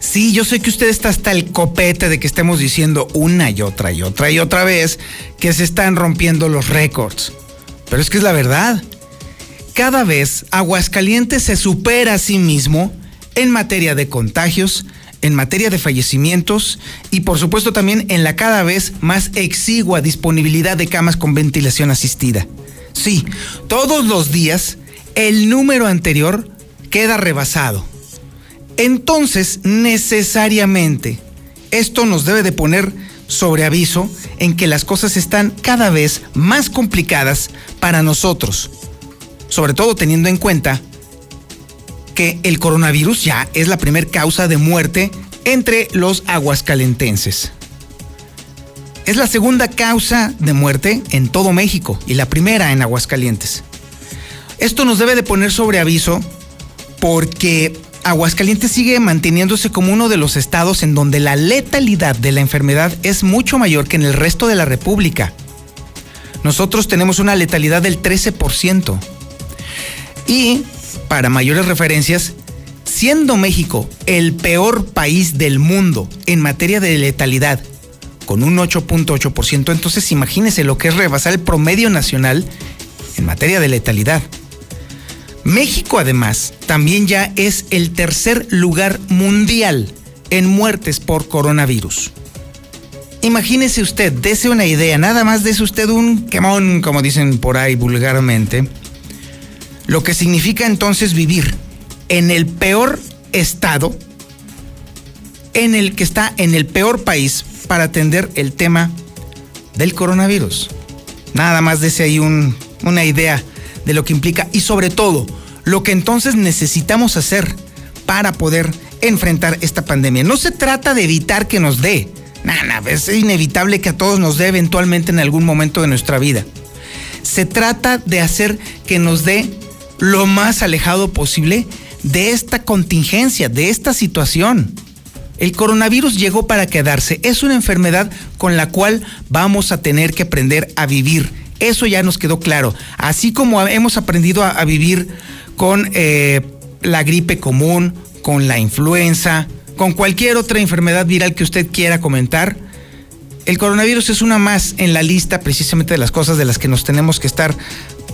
Sí, yo sé que usted está hasta el copete de que estemos diciendo una y otra y otra y otra vez que se están rompiendo los récords. Pero es que es la verdad. Cada vez Aguascalientes se supera a sí mismo en materia de contagios, en materia de fallecimientos y por supuesto también en la cada vez más exigua disponibilidad de camas con ventilación asistida. Sí, todos los días el número anterior queda rebasado. Entonces, necesariamente, esto nos debe de poner sobre aviso en que las cosas están cada vez más complicadas para nosotros, sobre todo teniendo en cuenta que el coronavirus ya es la primer causa de muerte entre los aguascalentenses. Es la segunda causa de muerte en todo México y la primera en Aguascalientes. Esto nos debe de poner sobre aviso porque Aguascalientes sigue manteniéndose como uno de los estados en donde la letalidad de la enfermedad es mucho mayor que en el resto de la República. Nosotros tenemos una letalidad del 13%. Y, para mayores referencias, siendo México el peor país del mundo en materia de letalidad, con un 8.8%, entonces imagínese lo que es rebasar el promedio nacional en materia de letalidad. México además también ya es el tercer lugar mundial en muertes por coronavirus. Imagínese usted, dese una idea, nada más dese usted un quemón, como dicen por ahí vulgarmente, lo que significa entonces vivir en el peor estado, en el que está en el peor país para atender el tema del coronavirus. Nada más dese ahí un, una idea de lo que implica y sobre todo lo que entonces necesitamos hacer para poder enfrentar esta pandemia. No se trata de evitar que nos dé, nada, es inevitable que a todos nos dé eventualmente en algún momento de nuestra vida. Se trata de hacer que nos dé lo más alejado posible de esta contingencia, de esta situación. El coronavirus llegó para quedarse. Es una enfermedad con la cual vamos a tener que aprender a vivir eso ya nos quedó claro. Así como hemos aprendido a, vivir con eh, la gripe común, con la influenza, con cualquier otra enfermedad viral que usted quiera comentar, el coronavirus es una más en la lista precisamente de las cosas de las que nos tenemos que estar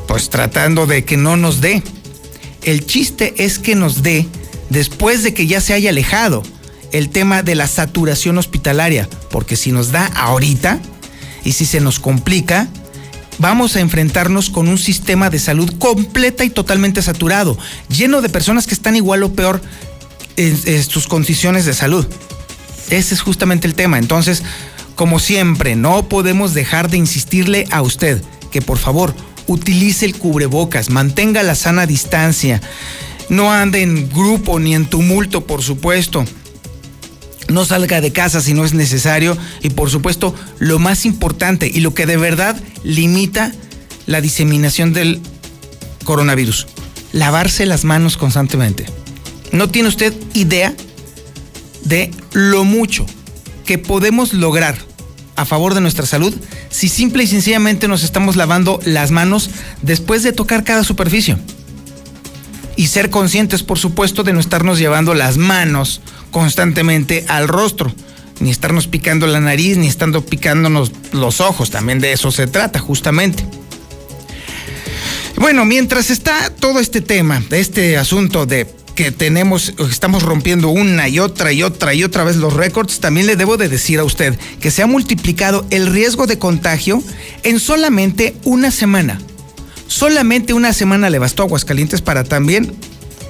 pues tratando de que no nos dé. El chiste es que nos dé después de que ya se haya alejado el tema de la saturación hospitalaria, porque si nos da ahorita y si se nos complica, vamos a enfrentarnos con un sistema de salud completa y totalmente saturado, lleno de personas que están igual o peor en, sus condiciones de salud. Ese es justamente el tema. Entonces, como siempre, no podemos dejar de insistirle a usted que por favor utilice el cubrebocas, mantenga la sana distancia, no ande en grupo ni en tumulto, por supuesto no salga de casa si no es necesario y por supuesto lo más importante y lo que de verdad limita la diseminación del coronavirus, lavarse las manos constantemente. No tiene usted idea de lo mucho que podemos lograr a favor de nuestra salud si simple y sencillamente nos estamos lavando las manos después de tocar cada superficie. Y ser conscientes, por supuesto, de no estarnos llevando las manos constantemente al rostro, ni estarnos picando la nariz, ni estando picándonos los ojos, también de eso se trata justamente. Bueno, mientras está todo este tema, este asunto de que tenemos, estamos rompiendo una y otra y otra y otra vez los récords, también le debo de decir a usted que se ha multiplicado el riesgo de contagio en solamente una semana. Solamente una semana le bastó a Aguascalientes para también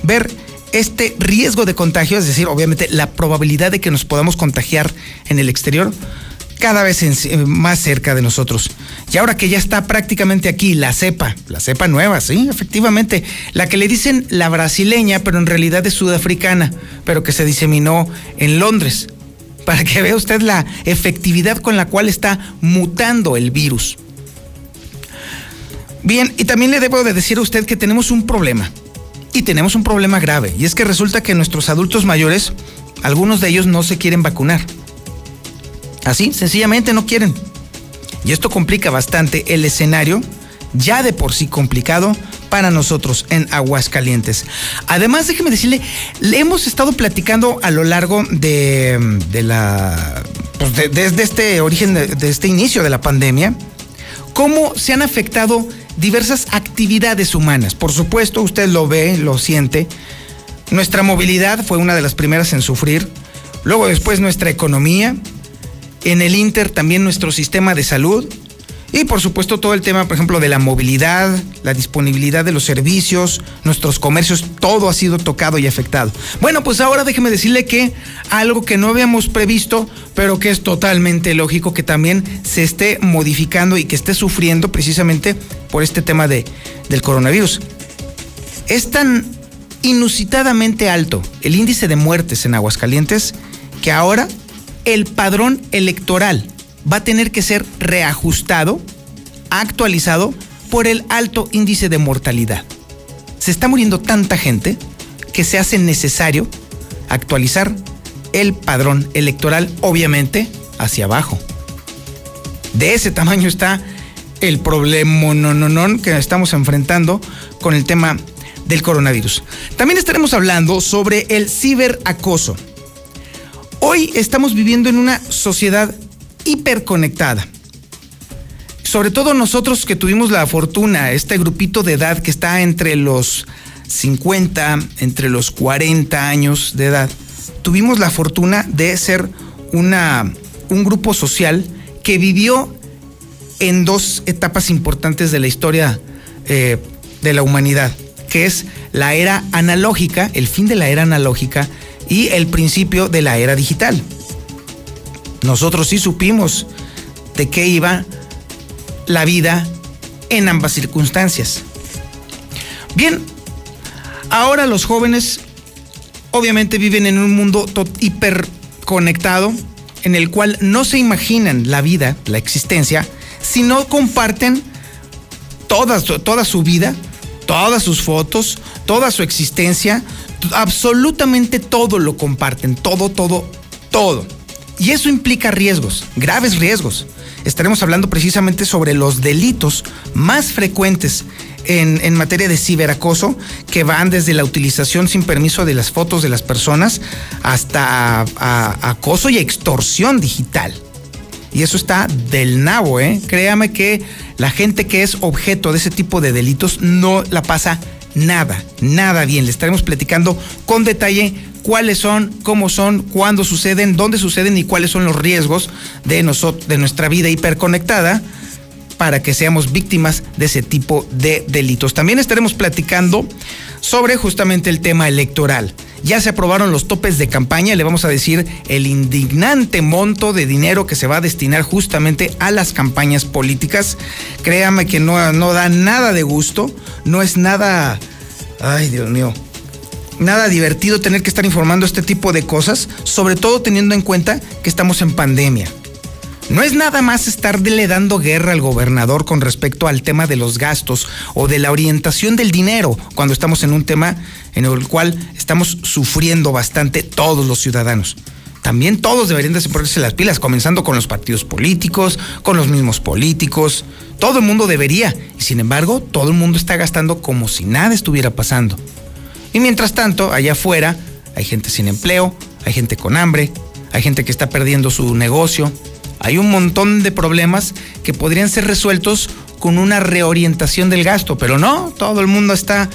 ver este riesgo de contagio, es decir, obviamente la probabilidad de que nos podamos contagiar en el exterior cada vez más cerca de nosotros. Y ahora que ya está prácticamente aquí la cepa, la cepa nueva, sí, efectivamente, la que le dicen la brasileña, pero en realidad es sudafricana, pero que se diseminó en Londres, para que vea usted la efectividad con la cual está mutando el virus. Bien, y también le debo de decir a usted que tenemos un problema, y tenemos un problema grave, y es que resulta que nuestros adultos mayores, algunos de ellos no se quieren vacunar. Así, sencillamente no quieren. Y esto complica bastante el escenario, ya de por sí complicado para nosotros en Aguascalientes. Además, déjeme decirle, le hemos estado platicando a lo largo de, la. Pues desde este origen, de este inicio de la pandemia, cómo se han afectado diversas actividades humanas. Por supuesto, usted lo ve, lo siente. Nuestra movilidad fue una de las primeras en sufrir. Luego después nuestra economía, en el Inter también nuestro sistema de salud y por supuesto todo el tema, por ejemplo, de la movilidad, la disponibilidad de los servicios, nuestros comercios, todo ha sido tocado y afectado. Bueno, pues ahora déjeme decirle que algo que no habíamos previsto, pero que es totalmente lógico que también se esté modificando y que esté sufriendo precisamente por este tema de, del coronavirus. Es tan inusitadamente alto el índice de muertes en Aguascalientes que ahora el padrón electoral va a tener que ser reajustado, actualizado por el alto índice de mortalidad. Se está muriendo tanta gente que se hace necesario actualizar el padrón electoral, obviamente, hacia abajo. De ese tamaño está el problema no, no, no, que estamos enfrentando con el tema del coronavirus. También estaremos hablando sobre el ciberacoso. Hoy estamos viviendo en una sociedad hiperconectada. Sobre todo nosotros que tuvimos la fortuna, este grupito de edad que está entre los 50, entre los 40 años de edad, tuvimos la fortuna de ser una, un grupo social que vivió en dos etapas importantes de la historia eh, de la humanidad, que es la era analógica, el fin de la era analógica y el principio de la era digital. Nosotros sí supimos de qué iba la vida en ambas circunstancias. Bien, ahora los jóvenes obviamente viven en un mundo hiperconectado en el cual no se imaginan la vida, la existencia, si no comparten toda, toda su vida, todas sus fotos, toda su existencia, absolutamente todo lo comparten, todo, todo, todo. Y eso implica riesgos, graves riesgos. Estaremos hablando precisamente sobre los delitos más frecuentes en, materia de ciberacoso, que van desde la utilización sin permiso de las fotos de las personas hasta acoso y extorsión digital. Y eso está del nabo, ¿eh? Créame que la gente que es objeto de ese tipo de delitos no la pasa nada, nada bien. Le estaremos platicando con detalle cuáles son, cómo son, cuándo suceden, dónde suceden y cuáles son los riesgos de, de nuestra vida hiperconectada para que seamos víctimas de ese tipo de delitos. También estaremos platicando sobre justamente el tema electoral. Ya se aprobaron los topes de campaña, le vamos a decir el indignante monto de dinero que se va a destinar justamente a las campañas políticas. Créame que no, no da nada de gusto, no es nada, ay Dios mío, nada divertido tener que estar informando este tipo de cosas, sobre todo teniendo en cuenta que estamos en pandemia. No es nada más estarle dando guerra al gobernador con respecto al tema de los gastos o de la orientación del dinero cuando estamos en un tema en el cual estamos sufriendo bastante todos los ciudadanos. También todos deberían de las pilas, comenzando con los partidos políticos, con los mismos políticos. Todo el mundo debería. Y sin embargo, todo el mundo está gastando como si nada estuviera pasando. Y mientras tanto, allá afuera, hay gente sin empleo, hay gente con hambre, hay gente que está perdiendo su negocio, hay un montón de problemas que podrían ser resueltos con una reorientación del gasto, pero no, todo el mundo está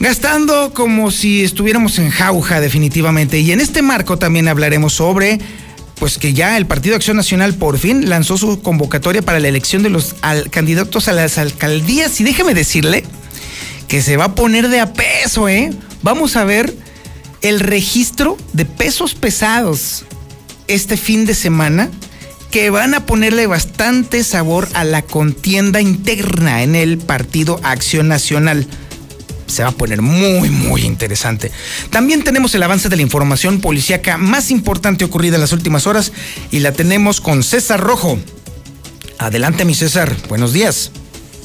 Gastando como si estuviéramos en jauja definitivamente. Y en este marco también hablaremos sobre pues que ya el Partido Acción Nacional por fin lanzó su convocatoria para la elección de los candidatos a las alcaldías. Y déjeme decirle que se va a poner de a peso, ¿eh? Vamos a ver el registro de pesos pesados este fin de semana que van a ponerle bastante sabor a la contienda interna en el Partido Acción Nacional se va a poner muy, muy interesante. También tenemos el avance de la información policíaca más importante ocurrida en las últimas horas y la tenemos con César Rojo. Adelante, mi César. Buenos días.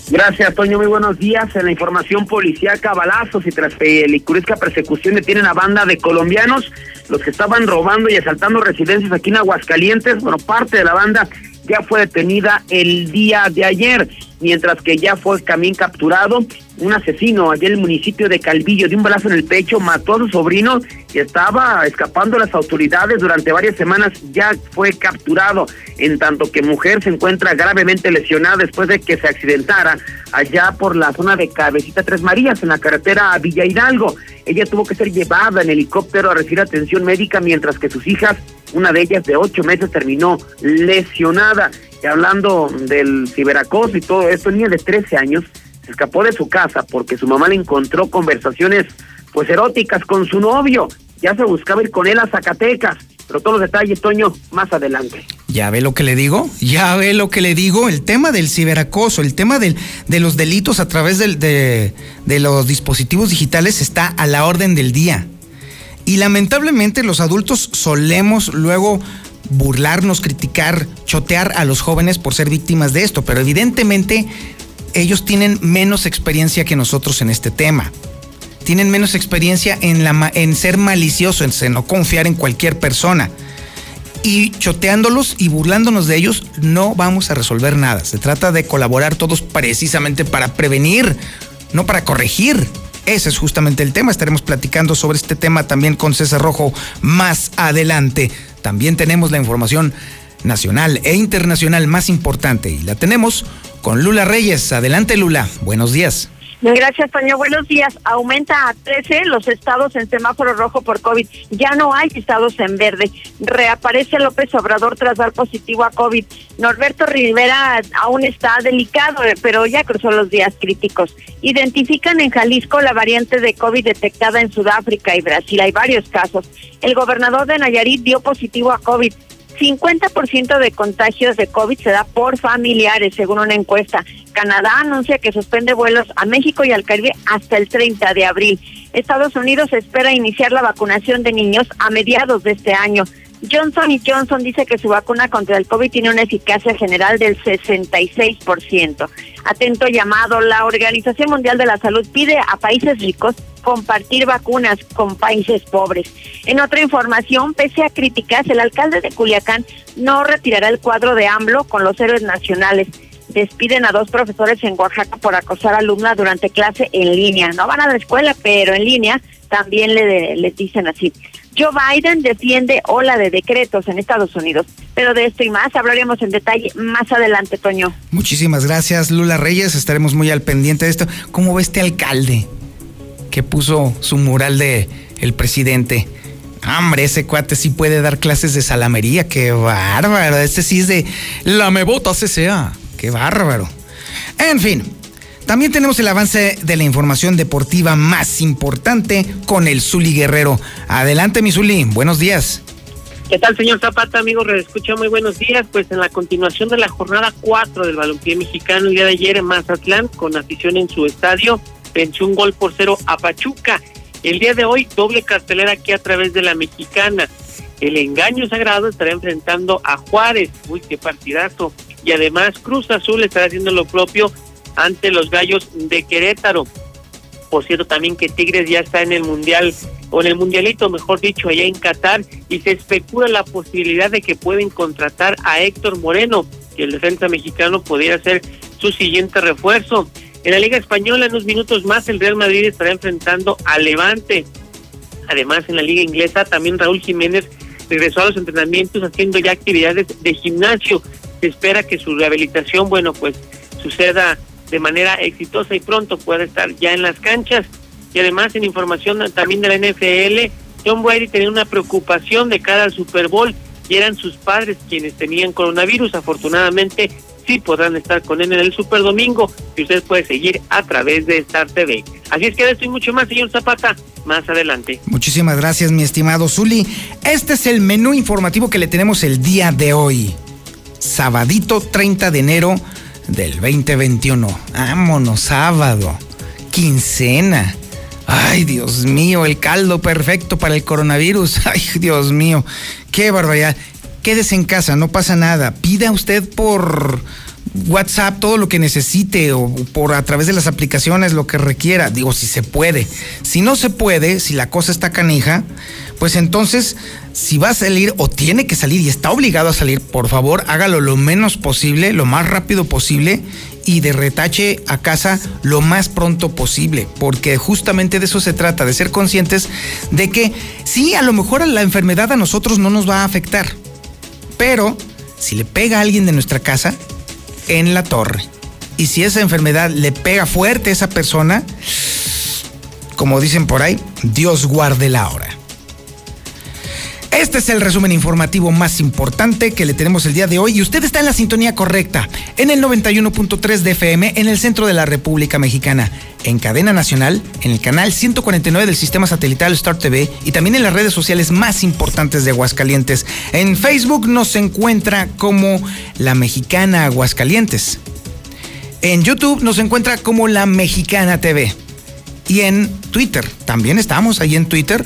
Gracias, Toño. Muy buenos días. En la información policíaca, balazos y tras pelicuresca persecución detienen a banda de colombianos, los que estaban robando y asaltando residencias aquí en Aguascalientes. Bueno, parte de la banda ya fue detenida el día de ayer, mientras que ya fue también capturado un asesino allá en el municipio de Calvillo de un balazo en el pecho mató a su sobrino y estaba escapando a las autoridades durante varias semanas ya fue capturado en tanto que mujer se encuentra gravemente lesionada después de que se accidentara allá por la zona de Cabecita Tres Marías en la carretera a Villa Hidalgo. Ella tuvo que ser llevada en helicóptero a recibir atención médica mientras que sus hijas una de ellas de ocho meses terminó lesionada y hablando del ciberacoso y todo esto niña de 13 años se escapó de su casa porque su mamá le encontró conversaciones pues eróticas con su novio. Ya se buscaba ir con él a Zacatecas. Pero todos los detalles, Toño, más adelante. Ya ve lo que le digo, ya ve lo que le digo, el tema del ciberacoso, el tema del, de los delitos a través del, de, de los dispositivos digitales está a la orden del día. Y lamentablemente los adultos solemos luego burlarnos, criticar, chotear a los jóvenes por ser víctimas de esto, pero evidentemente ellos tienen menos experiencia que nosotros en este tema. Tienen menos experiencia en, ser maliciosos, en no confiar en cualquier persona. Y choteándolos y burlándonos de ellos no vamos a resolver nada. Se trata de colaborar todos precisamente para prevenir, no para corregir. Ese es justamente el tema. Estaremos platicando sobre este tema también con César Rojo más adelante. También tenemos la información nacional e internacional más importante y la tenemos con Lula Reyes. Adelante, Lula. Buenos días. Gracias, Toño. Buenos días. Aumenta a 13 los estados en semáforo rojo por COVID. Ya no hay estados en verde. Reaparece López Obrador tras dar positivo a COVID. Norberto Rivera aún está delicado, eh, pero ya cruzó los días críticos. Identifican en Jalisco la variante de COVID detectada en Sudáfrica y Brasil. Hay varios casos. El gobernador de Nayarit dio positivo a COVID. 50% de contagios de COVID se da por familiares, según una encuesta. Canadá anuncia que suspende vuelos a México y al Caribe hasta el 30 de abril. Estados Unidos espera iniciar la vacunación de niños a mediados de este año. Johnson y Johnson dice que su vacuna contra el COVID tiene una eficacia general del 66%. Atento llamado, la Organización Mundial de la Salud pide a países ricos compartir vacunas con países pobres. En otra información, pese a críticas, el alcalde de Culiacán no retirará el cuadro de AMLO con los héroes nacionales. Despiden a dos profesores en Oaxaca por acosar a alumna durante clase en línea. No van a la escuela, pero en línea también le dicen así. Joe Biden defiende ola de decretos en Estados Unidos. Pero de esto y más hablaremos en detalle más adelante, Toño. Muchísimas gracias, Lula Reyes. Estaremos muy al pendiente de esto. ¿Cómo ve este alcalde que puso su mural de el presidente? Hombre, ese cuate sí puede dar clases de salamería. Qué bárbaro. Este sí es de la me bota CCA. Qué bárbaro. En fin, también tenemos el avance de la información deportiva más importante con el Zuli Guerrero. Adelante, mi Zuli, buenos días. ¿Qué tal, señor Zapata, amigos? Escucha muy buenos días. Pues en la continuación de la jornada 4 del balompié mexicano, el día de ayer en Mazatlán, con afición en su estadio, venció un gol por cero a Pachuca. El día de hoy, doble cartelera aquí a través de la mexicana. El engaño sagrado estará enfrentando a Juárez. Uy, qué partidazo. Y además, Cruz Azul estará haciendo lo propio ante los Gallos de Querétaro. Por cierto, también que Tigres ya está en el Mundial, o en el Mundialito, mejor dicho, allá en Qatar, y se especula la posibilidad de que pueden contratar a Héctor Moreno, que el defensa mexicano podría ser su siguiente refuerzo. En la Liga Española, en unos minutos más, el Real Madrid estará enfrentando a Levante. Además, en la Liga Inglesa, también Raúl Jiménez regresó a los entrenamientos haciendo ya actividades de gimnasio. Se espera que su rehabilitación, bueno, pues suceda de manera exitosa y pronto pueda estar ya en las canchas. Y además, en información también de la NFL, John Brady tenía una preocupación de cara al Super Bowl y eran sus padres quienes tenían coronavirus. Afortunadamente, sí podrán estar con él en el Super Domingo y usted puede seguir a través de Star TV. Así es que esto y mucho más, señor Zapata, más adelante. Muchísimas gracias, mi estimado Zuli. Este es el menú informativo que le tenemos el día de hoy. Sabadito 30 de enero del 2021. Vámonos, sábado. Quincena. Ay, Dios mío, el caldo perfecto para el coronavirus. Ay, Dios mío, qué barbaridad. Quédese en casa, no pasa nada. Pida usted por WhatsApp todo lo que necesite o por a través de las aplicaciones lo que requiera. Digo, si se puede. Si no se puede, si la cosa está canija, pues entonces, si va a salir o tiene que salir y está obligado a salir, por favor, hágalo lo menos posible, lo más rápido posible y de retache a casa lo más pronto posible, porque justamente de eso se trata, de ser conscientes de que sí, a lo mejor la enfermedad a nosotros no nos va a afectar, pero si le pega a alguien de nuestra casa, en la torre. Y si esa enfermedad le pega fuerte a esa persona, como dicen por ahí, Dios guarde la hora. Este es el resumen informativo más importante que le tenemos el día de hoy y usted está en la sintonía correcta, en el 91.3 de FM en el centro de la República Mexicana, en cadena nacional, en el canal 149 del sistema satelital Star TV y también en las redes sociales más importantes de Aguascalientes. En Facebook nos encuentra como La Mexicana Aguascalientes. En YouTube nos encuentra como La Mexicana TV. Y en Twitter, también estamos ahí en Twitter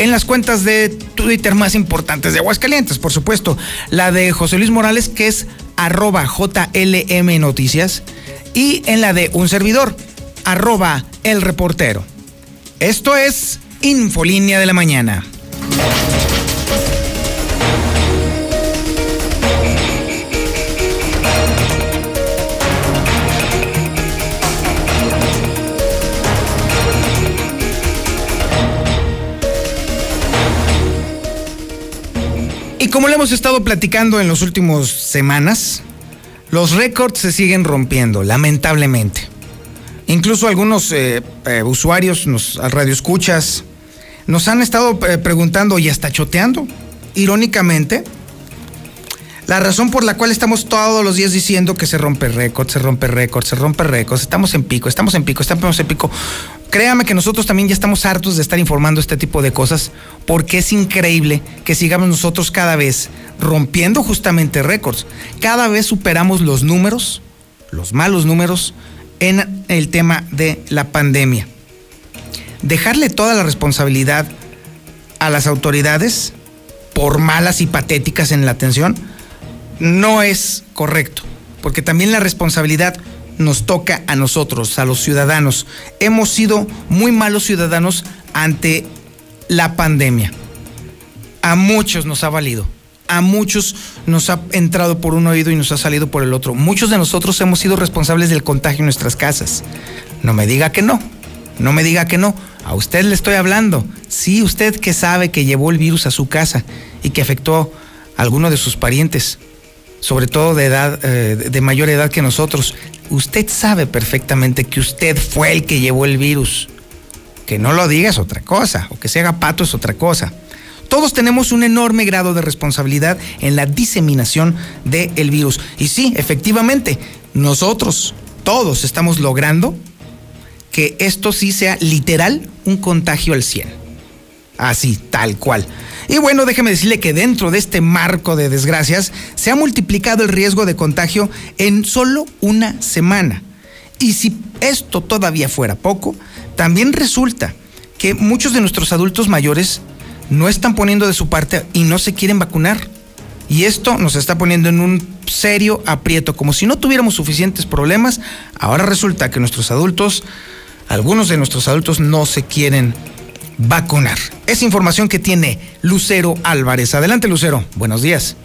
en las cuentas de Twitter más importantes de Aguascalientes, por supuesto. La de José Luis Morales, que es arroba JLM Noticias, y en la de un servidor, arroba el reportero. Esto es Infolínea de la Mañana. Como le hemos estado platicando en las últimas semanas, los récords se siguen rompiendo, lamentablemente. Incluso algunos eh, eh, usuarios, nos, radioescuchas, nos han estado eh, preguntando y hasta choteando, irónicamente, la razón por la cual estamos todos los días diciendo que se rompe récord, se rompe récord, se rompe récord, estamos en pico, estamos en pico, estamos en pico. Créame que nosotros también ya estamos hartos de estar informando este tipo de cosas porque es increíble que sigamos nosotros cada vez rompiendo justamente récords. Cada vez superamos los números, los malos números, en el tema de la pandemia. Dejarle toda la responsabilidad a las autoridades por malas y patéticas en la atención no es correcto, porque también la responsabilidad nos toca a nosotros, a los ciudadanos. Hemos sido muy malos ciudadanos ante la pandemia. A muchos nos ha valido. A muchos nos ha entrado por un oído y nos ha salido por el otro. Muchos de nosotros hemos sido responsables del contagio en nuestras casas. No me diga que no. No me diga que no. A usted le estoy hablando. Sí, usted que sabe que llevó el virus a su casa y que afectó a alguno de sus parientes, sobre todo de edad, eh, de mayor edad que nosotros usted sabe perfectamente que usted fue el que llevó el virus. Que no lo diga es otra cosa, o que se haga pato es otra cosa. Todos tenemos un enorme grado de responsabilidad en la diseminación del virus. Y sí, efectivamente, nosotros, todos estamos logrando que esto sí sea literal un contagio al 100. Así, tal cual. Y bueno, déjeme decirle que dentro de este marco de desgracias se ha multiplicado el riesgo de contagio en solo una semana. Y si esto todavía fuera poco, también resulta que muchos de nuestros adultos mayores no están poniendo de su parte y no se quieren vacunar. Y esto nos está poniendo en un serio aprieto, como si no tuviéramos suficientes problemas. Ahora resulta que nuestros adultos, algunos de nuestros adultos no se quieren vacunar. Es información que tiene Lucero Álvarez. Adelante, Lucero. Buenos días.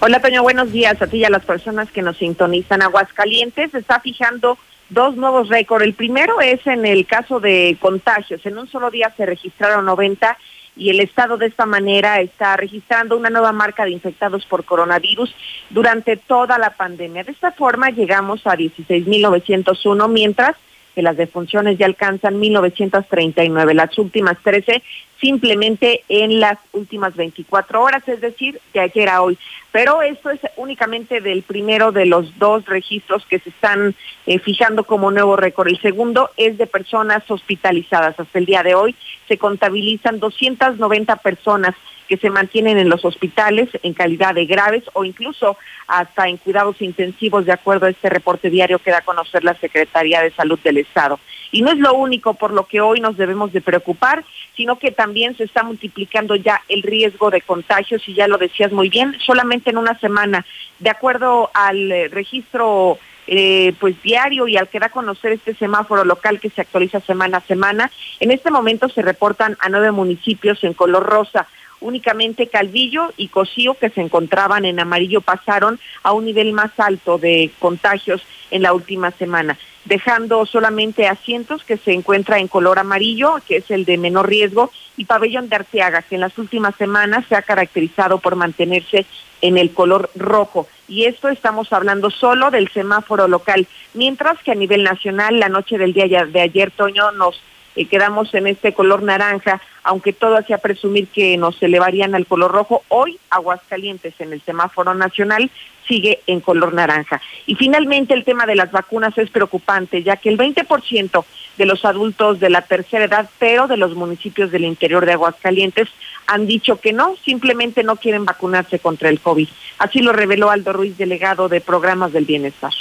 Hola, Toño. Buenos días a ti y a las personas que nos sintonizan. Aguascalientes está fijando dos nuevos récords. El primero es en el caso de contagios. En un solo día se registraron 90 y el Estado de esta manera está registrando una nueva marca de infectados por coronavirus durante toda la pandemia. De esta forma llegamos a 16.901, mientras que las defunciones ya alcanzan 1939, las últimas 13 simplemente en las últimas 24 horas, es decir, de ayer a hoy. Pero esto es únicamente del primero de los dos registros que se están eh, fijando como nuevo récord. El segundo es de personas hospitalizadas. Hasta el día de hoy se contabilizan 290 personas que se mantienen en los hospitales en calidad de graves o incluso hasta en cuidados intensivos, de acuerdo a este reporte diario que da a conocer la Secretaría de Salud del Estado. Y no es lo único por lo que hoy nos debemos de preocupar, sino que también se está multiplicando ya el riesgo de contagios, y ya lo decías muy bien, solamente en una semana, de acuerdo al eh, registro eh, pues diario y al que da a conocer este semáforo local que se actualiza semana a semana, en este momento se reportan a nueve municipios en color rosa, únicamente Calvillo y Cocío, que se encontraban en amarillo, pasaron a un nivel más alto de contagios en la última semana, dejando solamente asientos que se encuentra en color amarillo, que es el de menor riesgo, y Pabellón de Arteaga, que en las últimas semanas se ha caracterizado por mantenerse en el color rojo. Y esto estamos hablando solo del semáforo local, mientras que a nivel nacional, la noche del día de ayer, Toño, nos eh, quedamos en este color naranja, aunque todo hacía presumir que nos elevarían al color rojo, hoy Aguascalientes en el semáforo nacional sigue en color naranja. Y finalmente el tema de las vacunas es preocupante, ya que el 20% de los adultos de la tercera edad, pero de los municipios del interior de Aguascalientes, han dicho que no, simplemente no quieren vacunarse contra el COVID. Así lo reveló Aldo Ruiz, delegado de programas del bienestar.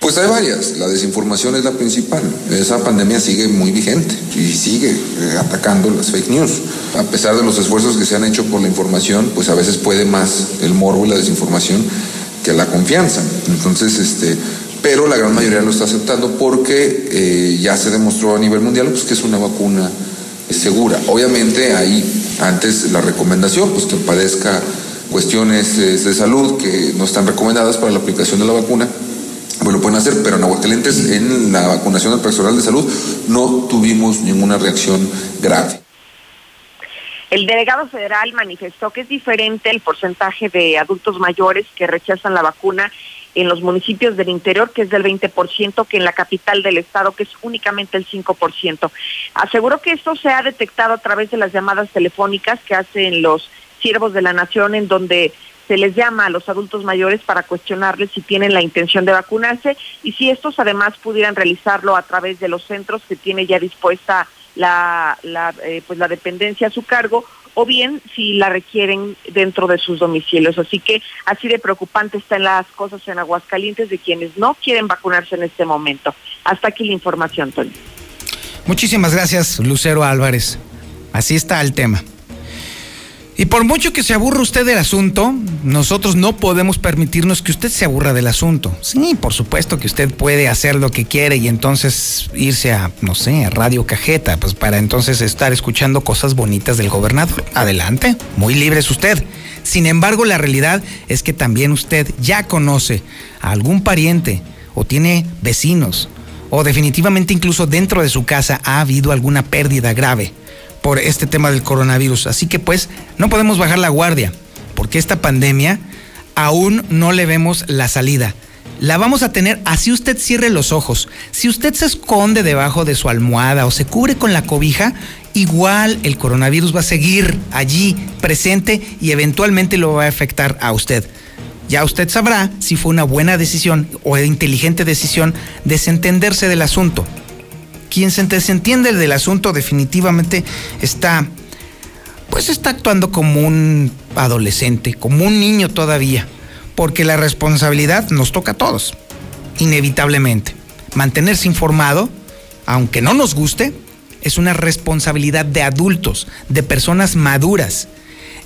Pues hay varias, la desinformación es la principal. Esa pandemia sigue muy vigente y sigue eh, atacando las fake news. A pesar de los esfuerzos que se han hecho por la información, pues a veces puede más el morbo y la desinformación que la confianza. Entonces, este, pero la gran mayoría lo está aceptando porque eh, ya se demostró a nivel mundial pues, que es una vacuna segura. Obviamente hay antes la recomendación, pues que padezca cuestiones eh, de salud que no están recomendadas para la aplicación de la vacuna pues lo pueden hacer, pero en Aguascalientes, en la vacunación del personal de salud, no tuvimos ninguna reacción grave. El delegado federal manifestó que es diferente el porcentaje de adultos mayores que rechazan la vacuna en los municipios del interior, que es del 20%, que en la capital del estado, que es únicamente el 5%. Aseguró que esto se ha detectado a través de las llamadas telefónicas que hacen los siervos de la nación, en donde se les llama a los adultos mayores para cuestionarles si tienen la intención de vacunarse y si estos además pudieran realizarlo a través de los centros que tiene ya dispuesta la, la eh, pues la dependencia a su cargo o bien si la requieren dentro de sus domicilios. Así que así de preocupante están las cosas en Aguascalientes de quienes no quieren vacunarse en este momento. Hasta aquí la información, Tony. Muchísimas gracias, Lucero Álvarez. Así está el tema. Y por mucho que se aburra usted del asunto, nosotros no podemos permitirnos que usted se aburra del asunto. Sí, por supuesto que usted puede hacer lo que quiere y entonces irse a, no sé, a Radio Cajeta, pues para entonces estar escuchando cosas bonitas del gobernador. Adelante, muy libre es usted. Sin embargo, la realidad es que también usted ya conoce a algún pariente o tiene vecinos o definitivamente incluso dentro de su casa ha habido alguna pérdida grave por este tema del coronavirus. Así que pues no podemos bajar la guardia, porque esta pandemia aún no le vemos la salida. La vamos a tener así usted cierre los ojos. Si usted se esconde debajo de su almohada o se cubre con la cobija, igual el coronavirus va a seguir allí presente y eventualmente lo va a afectar a usted. Ya usted sabrá si fue una buena decisión o inteligente decisión desentenderse del asunto quien se desentiende del asunto definitivamente está, pues está actuando como un adolescente, como un niño todavía, porque la responsabilidad nos toca a todos, inevitablemente. Mantenerse informado, aunque no nos guste, es una responsabilidad de adultos, de personas maduras.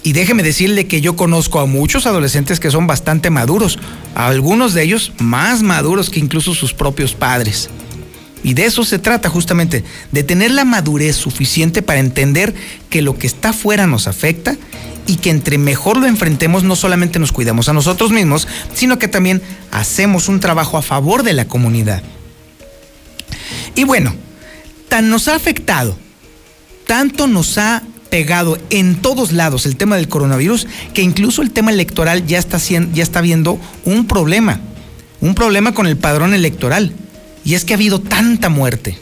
Y déjeme decirle que yo conozco a muchos adolescentes que son bastante maduros, a algunos de ellos más maduros que incluso sus propios padres. Y de eso se trata justamente, de tener la madurez suficiente para entender que lo que está afuera nos afecta y que entre mejor lo enfrentemos no solamente nos cuidamos a nosotros mismos, sino que también hacemos un trabajo a favor de la comunidad. Y bueno, tan nos ha afectado, tanto nos ha pegado en todos lados el tema del coronavirus, que incluso el tema electoral ya está, ya está viendo un problema, un problema con el padrón electoral. Y es que ha habido tanta muerte,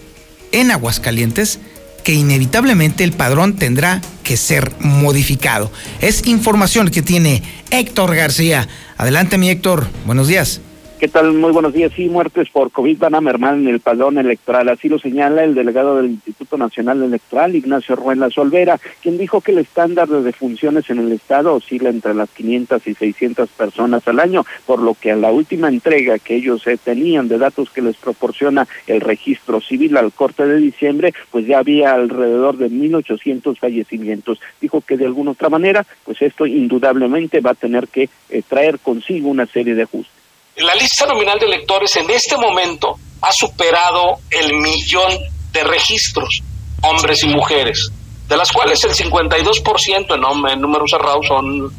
en Aguascalientes que inevitablemente el padrón tendrá que ser modificado. Es información que tiene Héctor García. Adelante mi Héctor, buenos días. ¿Qué tal? Muy buenos días. Sí, muertes por COVID van a mermar en el padrón electoral. Así lo señala el delegado del Instituto Nacional Electoral, Ignacio Ruela Solvera, quien dijo que el estándar de defunciones en el Estado oscila entre las 500 y 600 personas al año, por lo que a la última entrega que ellos eh, tenían de datos que les proporciona el registro civil al corte de diciembre, pues ya había alrededor de 1.800 fallecimientos. Dijo que de alguna otra manera, pues esto indudablemente va a tener que eh, traer consigo una serie de ajustes. La lista nominal de electores en este momento ha superado el millón de registros, hombres y mujeres, de las cuales el 52% en, en números cerrados son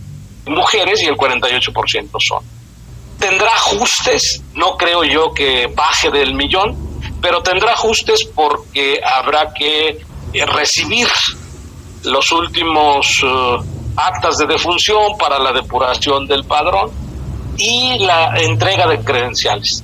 mujeres y el 48% son. Tendrá ajustes, no creo yo que baje del millón, pero tendrá ajustes porque habrá que eh, recibir los últimos uh, actas de defunción para la depuración del padrón y la entrega de credenciales.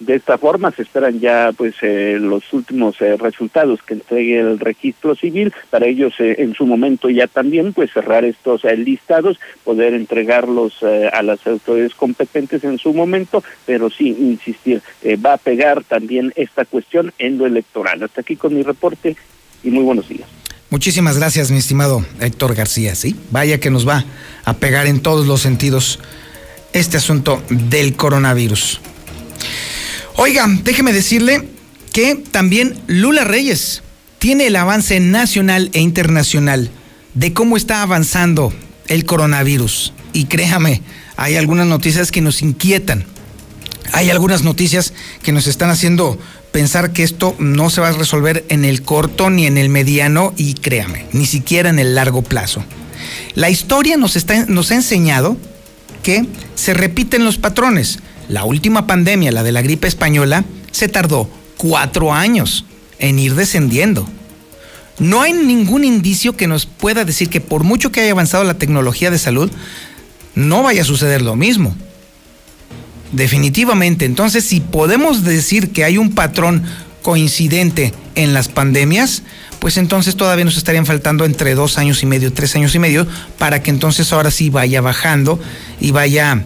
De esta forma se esperan ya pues eh, los últimos eh, resultados que entregue el registro civil para ellos eh, en su momento ya también pues cerrar estos listados, poder entregarlos a las autoridades competentes en su momento, pero sí insistir, va a pegar también esta cuestión en lo electoral. Hasta aquí con mi reporte y muy buenos días. Muchísimas gracias, mi estimado Héctor García. Sí, vaya que nos va a pegar en todos los sentidos este asunto del coronavirus. Oiga, déjeme decirle que también Lula Reyes tiene el avance nacional e internacional de cómo está avanzando el coronavirus. Y créame, hay algunas noticias que nos inquietan. Hay algunas noticias que nos están haciendo pensar que esto no se va a resolver en el corto ni en el mediano y créame, ni siquiera en el largo plazo. La historia nos, está, nos ha enseñado que se repiten los patrones. La última pandemia, la de la gripe española, se tardó cuatro años en ir descendiendo. No hay ningún indicio que nos pueda decir que por mucho que haya avanzado la tecnología de salud, no vaya a suceder lo mismo. Definitivamente. Entonces, si podemos decir que hay un patrón coincidente en las pandemias, pues entonces todavía nos estarían faltando entre dos años y medio, tres años y medio, para que entonces ahora sí vaya bajando y vaya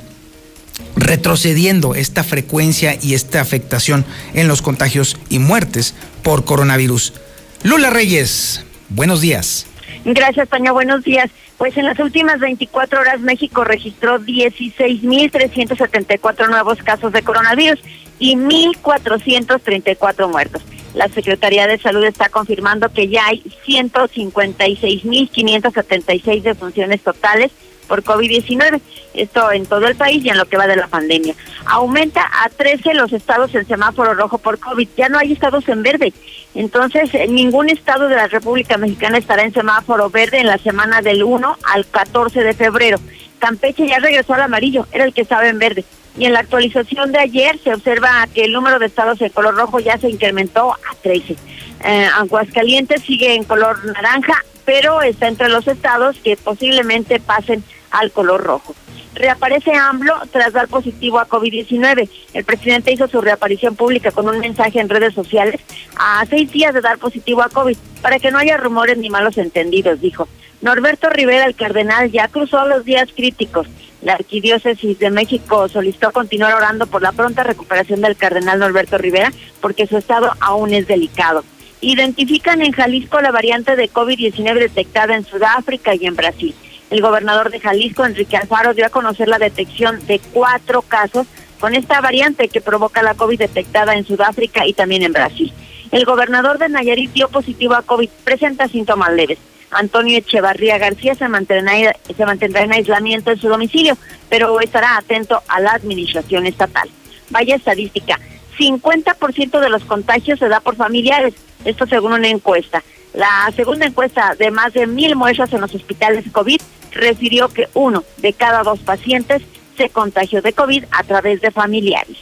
retrocediendo esta frecuencia y esta afectación en los contagios y muertes por coronavirus. Lula Reyes, buenos días. Gracias, Toño. Buenos días. Pues en las últimas 24 horas México registró 16.374 nuevos casos de coronavirus y 1.434 muertos. La Secretaría de Salud está confirmando que ya hay 156.576 defunciones totales por COVID-19. Esto en todo el país y en lo que va de la pandemia. Aumenta a 13 los estados en semáforo rojo por COVID. Ya no hay estados en verde. Entonces, ningún estado de la República Mexicana estará en semáforo verde en la semana del 1 al 14 de febrero. Campeche ya regresó al amarillo, era el que estaba en verde. Y en la actualización de ayer se observa que el número de estados en color rojo ya se incrementó a 13. Eh, Aguascalientes sigue en color naranja, pero está entre los estados que posiblemente pasen al color rojo. Reaparece AMLO tras dar positivo a COVID-19. El presidente hizo su reaparición pública con un mensaje en redes sociales a seis días de dar positivo a COVID, para que no haya rumores ni malos entendidos, dijo. Norberto Rivera, el cardenal, ya cruzó los días críticos. La Arquidiócesis de México solicitó continuar orando por la pronta recuperación del cardenal Norberto Rivera, porque su estado aún es delicado. Identifican en Jalisco la variante de COVID-19 detectada en Sudáfrica y en Brasil. El gobernador de Jalisco, Enrique Alfaro, dio a conocer la detección de cuatro casos con esta variante que provoca la COVID detectada en Sudáfrica y también en Brasil. El gobernador de Nayarit dio positivo a COVID, presenta síntomas leves. Antonio Echevarría García se mantendrá, se mantendrá en aislamiento en su domicilio, pero estará atento a la administración estatal. Vaya estadística, 50% de los contagios se da por familiares, esto según una encuesta. La segunda encuesta de más de mil muestras en los hospitales COVID refirió que uno de cada dos pacientes se contagió de COVID a través de familiares.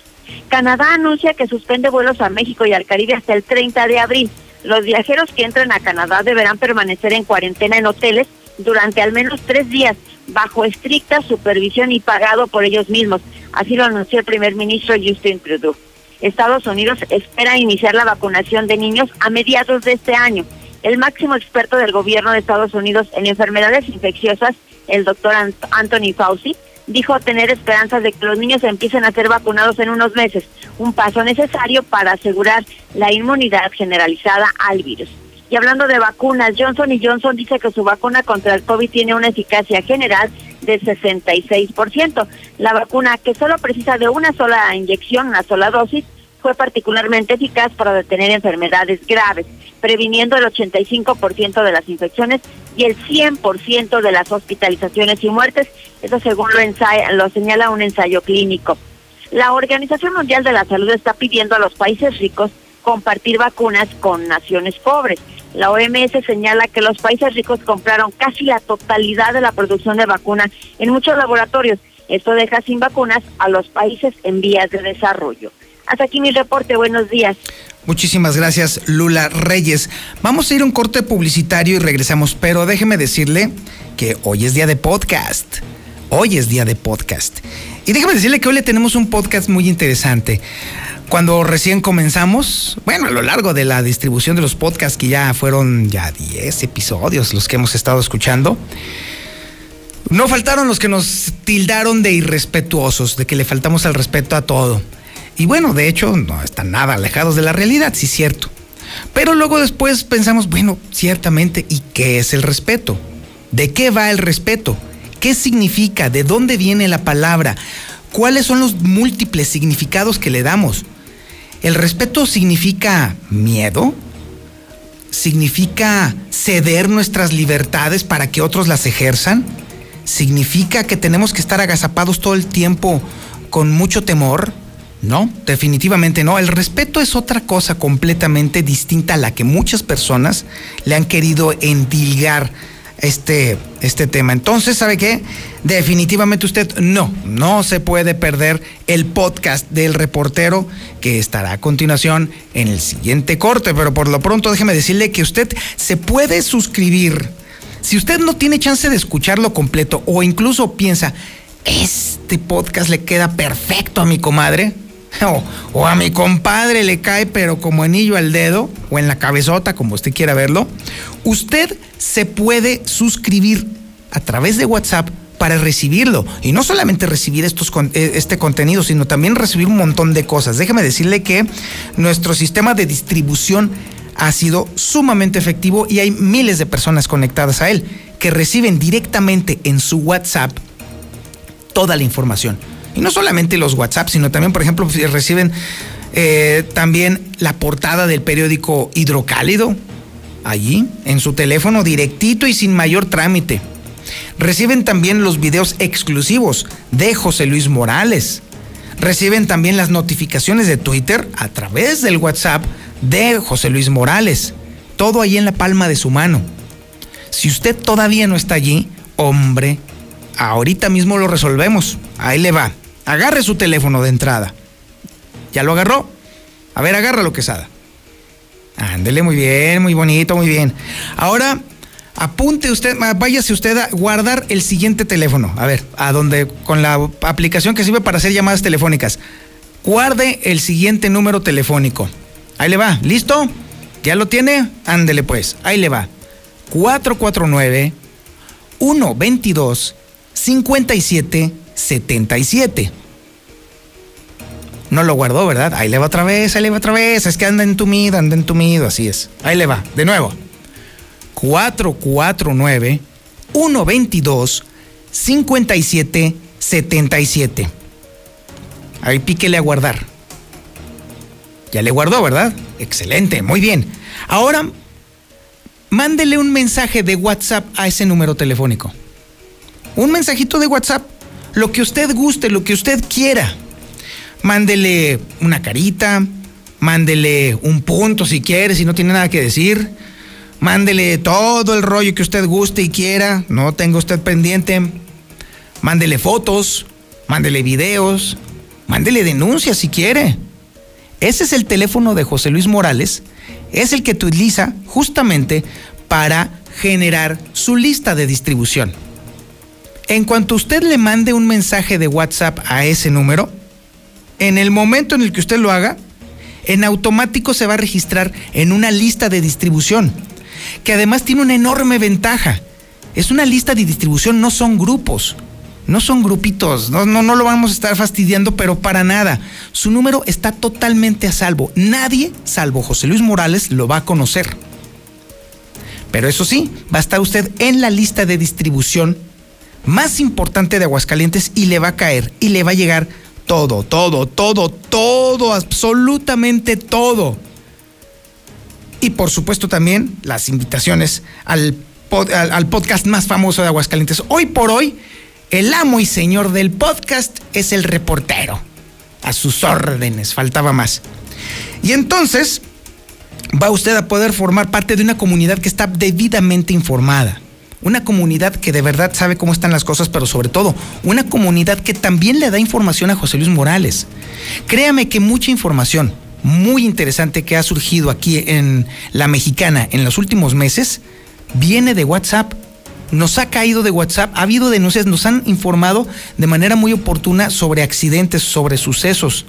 Canadá anuncia que suspende vuelos a México y al Caribe hasta el 30 de abril. Los viajeros que entren a Canadá deberán permanecer en cuarentena en hoteles durante al menos tres días, bajo estricta supervisión y pagado por ellos mismos. Así lo anunció el primer ministro Justin Trudeau. Estados Unidos espera iniciar la vacunación de niños a mediados de este año. El máximo experto del gobierno de Estados Unidos en enfermedades infecciosas, el doctor Anthony Fauci, dijo tener esperanzas de que los niños empiecen a ser vacunados en unos meses, un paso necesario para asegurar la inmunidad generalizada al virus. Y hablando de vacunas, Johnson y Johnson dice que su vacuna contra el COVID tiene una eficacia general de 66%. La vacuna, que solo precisa de una sola inyección, una sola dosis, fue particularmente eficaz para detener enfermedades graves, previniendo el 85% de las infecciones y el 100% de las hospitalizaciones y muertes. Eso según lo, lo señala un ensayo clínico. La Organización Mundial de la Salud está pidiendo a los países ricos compartir vacunas con naciones pobres. La OMS señala que los países ricos compraron casi la totalidad de la producción de vacunas en muchos laboratorios. Esto deja sin vacunas a los países en vías de desarrollo. Hasta aquí mi reporte. Buenos días. Muchísimas gracias, Lula Reyes. Vamos a ir a un corte publicitario y regresamos, pero déjeme decirle que hoy es día de podcast. Hoy es día de podcast. Y déjeme decirle que hoy le tenemos un podcast muy interesante. Cuando recién comenzamos, bueno, a lo largo de la distribución de los podcasts, que ya fueron ya 10 episodios los que hemos estado escuchando, no faltaron los que nos tildaron de irrespetuosos, de que le faltamos al respeto a todo. Y bueno, de hecho, no están nada alejados de la realidad, sí cierto. Pero luego después pensamos, bueno, ciertamente, ¿y qué es el respeto? ¿De qué va el respeto? ¿Qué significa? ¿De dónde viene la palabra? ¿Cuáles son los múltiples significados que le damos? ¿El respeto significa miedo? ¿Significa ceder nuestras libertades para que otros las ejerzan? ¿Significa que tenemos que estar agazapados todo el tiempo con mucho temor? No, definitivamente no. El respeto es otra cosa completamente distinta a la que muchas personas le han querido endilgar este, este tema. Entonces, ¿sabe qué? Definitivamente usted no, no se puede perder el podcast del reportero que estará a continuación en el siguiente corte, pero por lo pronto déjeme decirle que usted se puede suscribir. Si usted no tiene chance de escucharlo completo o incluso piensa, este podcast le queda perfecto a mi comadre, o, a mi compadre le cae, pero como anillo al dedo, o en la cabezota, como usted quiera verlo, usted se puede suscribir a través de WhatsApp para recibirlo. Y no solamente recibir estos, eh, este contenido, sino también recibir un montón de cosas. Déjeme decirle que nuestro sistema de distribución ha sido sumamente efectivo y hay miles de personas conectadas a él que reciben directamente en su WhatsApp toda la información. No solamente los WhatsApp, sino también, por ejemplo, reciben eh, también la portada del periódico Hidrocálido, allí, en su teléfono, directito y sin mayor trámite. Reciben también los videos exclusivos de José Luis Morales. Reciben también las notificaciones de Twitter a través del WhatsApp de José Luis Morales. Todo ahí en la palma de su mano. Si usted todavía no está allí, hombre, ahorita mismo lo resolvemos. Ahí le va. Agarre su teléfono de entrada. ¿Ya lo agarró? A ver, agárralo, Quesada. Ándele, muy bien, muy bonito, muy bien. Ahora, apunte usted, váyase usted a guardar el siguiente teléfono. A ver, a donde, con la aplicación que sirve para hacer llamadas telefónicas. Guarde el siguiente número telefónico. Ahí le va, ¿listo? ¿Ya lo tiene? Ándele pues, ahí le va. 449 122 5777. No lo guardó, ¿verdad? Ahí le va otra vez, ahí le va otra vez. Es que anda entumido, anda entumido, así es. Ahí le va, de nuevo. 449 122 5777. Ahí píquele a guardar. Ya le guardó, ¿verdad? Excelente, muy bien. Ahora, mándele un mensaje de WhatsApp a ese número telefónico. Un mensajito de WhatsApp. Lo que usted guste, lo que usted quiera mándele una carita, mándele un punto si quiere, si no tiene nada que decir. Mándele todo el rollo que usted guste y quiera, no tenga usted pendiente. Mándele fotos, mándele videos, mándele denuncias si quiere. Ese es el teléfono de José Luis Morales, es el que utiliza justamente para generar su lista de distribución. En cuanto usted le mande un mensaje de WhatsApp a ese número, en el momento en el que usted lo haga, en automático se va a registrar en una lista de distribución, que además tiene una enorme ventaja. Es una lista de distribución, no son grupos. No son grupitos, no, no, lo vamos a estar fastidiando, pero para nada. Su número está totalmente a salvo. Nadie, salvo José Luis Morales, lo va a conocer. Pero eso sí, va a estar usted en la lista de distribución más importante de Aguascalientes y le va a caer y le va a llegar todo, todo, todo, todo, absolutamente todo. Y por supuesto también las invitaciones al, al, podcast más famoso de Aguascalientes. Hoy por hoy, el amo y señor del podcast es el reportero. A sus órdenes, faltaba más. Y entonces va usted a poder formar parte de una comunidad que está debidamente informada una comunidad que de verdad sabe cómo están las cosas, pero sobre todo una comunidad que también le da información a José Luis Morales. Créame que mucha información muy interesante que ha surgido aquí en La Mexicana en los últimos meses viene de WhatsApp. Nos ha caído de WhatsApp, ha habido denuncias, nos han informado de manera muy oportuna sobre accidentes, sobre sucesos,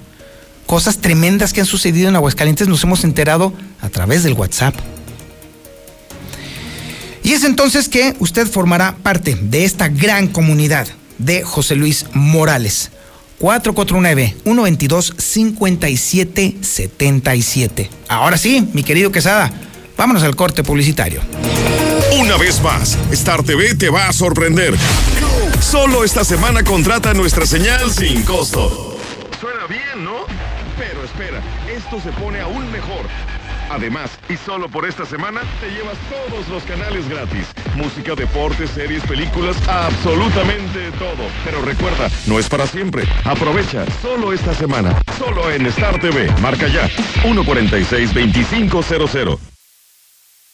cosas tremendas que han sucedido en Aguascalientes, nos hemos enterado a través del WhatsApp. Y es entonces que usted formará parte de esta gran comunidad de José Luis Morales. 449-122-5777. Ahora sí, mi querido Quesada, vámonos al corte publicitario. Una vez más, Star TV te va a sorprender. Solo esta semana contrata nuestra señal sin costo. Suena bien, ¿no? Pero espera, esto se pone aún mejor. Además, y solo por esta semana, te llevas todos los canales gratis. Música, deportes, series, películas, absolutamente todo. Pero recuerda, no es para siempre. Aprovecha, solo esta semana. Solo en Star TV. Marca ya. 146-2500.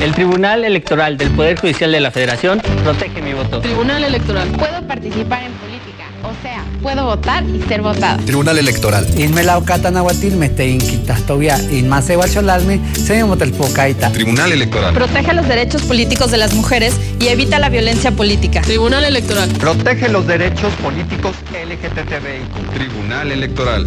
El Tribunal Electoral del Poder Judicial de la Federación protege mi voto. Tribunal Electoral. Puedo participar en política. O sea, puedo votar y ser votada. Tribunal Electoral. Tribunal Electoral. Protege los derechos políticos de las mujeres y evita la violencia política. Tribunal Electoral. Protege los derechos políticos LGTBI. Tribunal Electoral.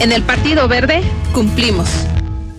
En el Partido Verde, cumplimos.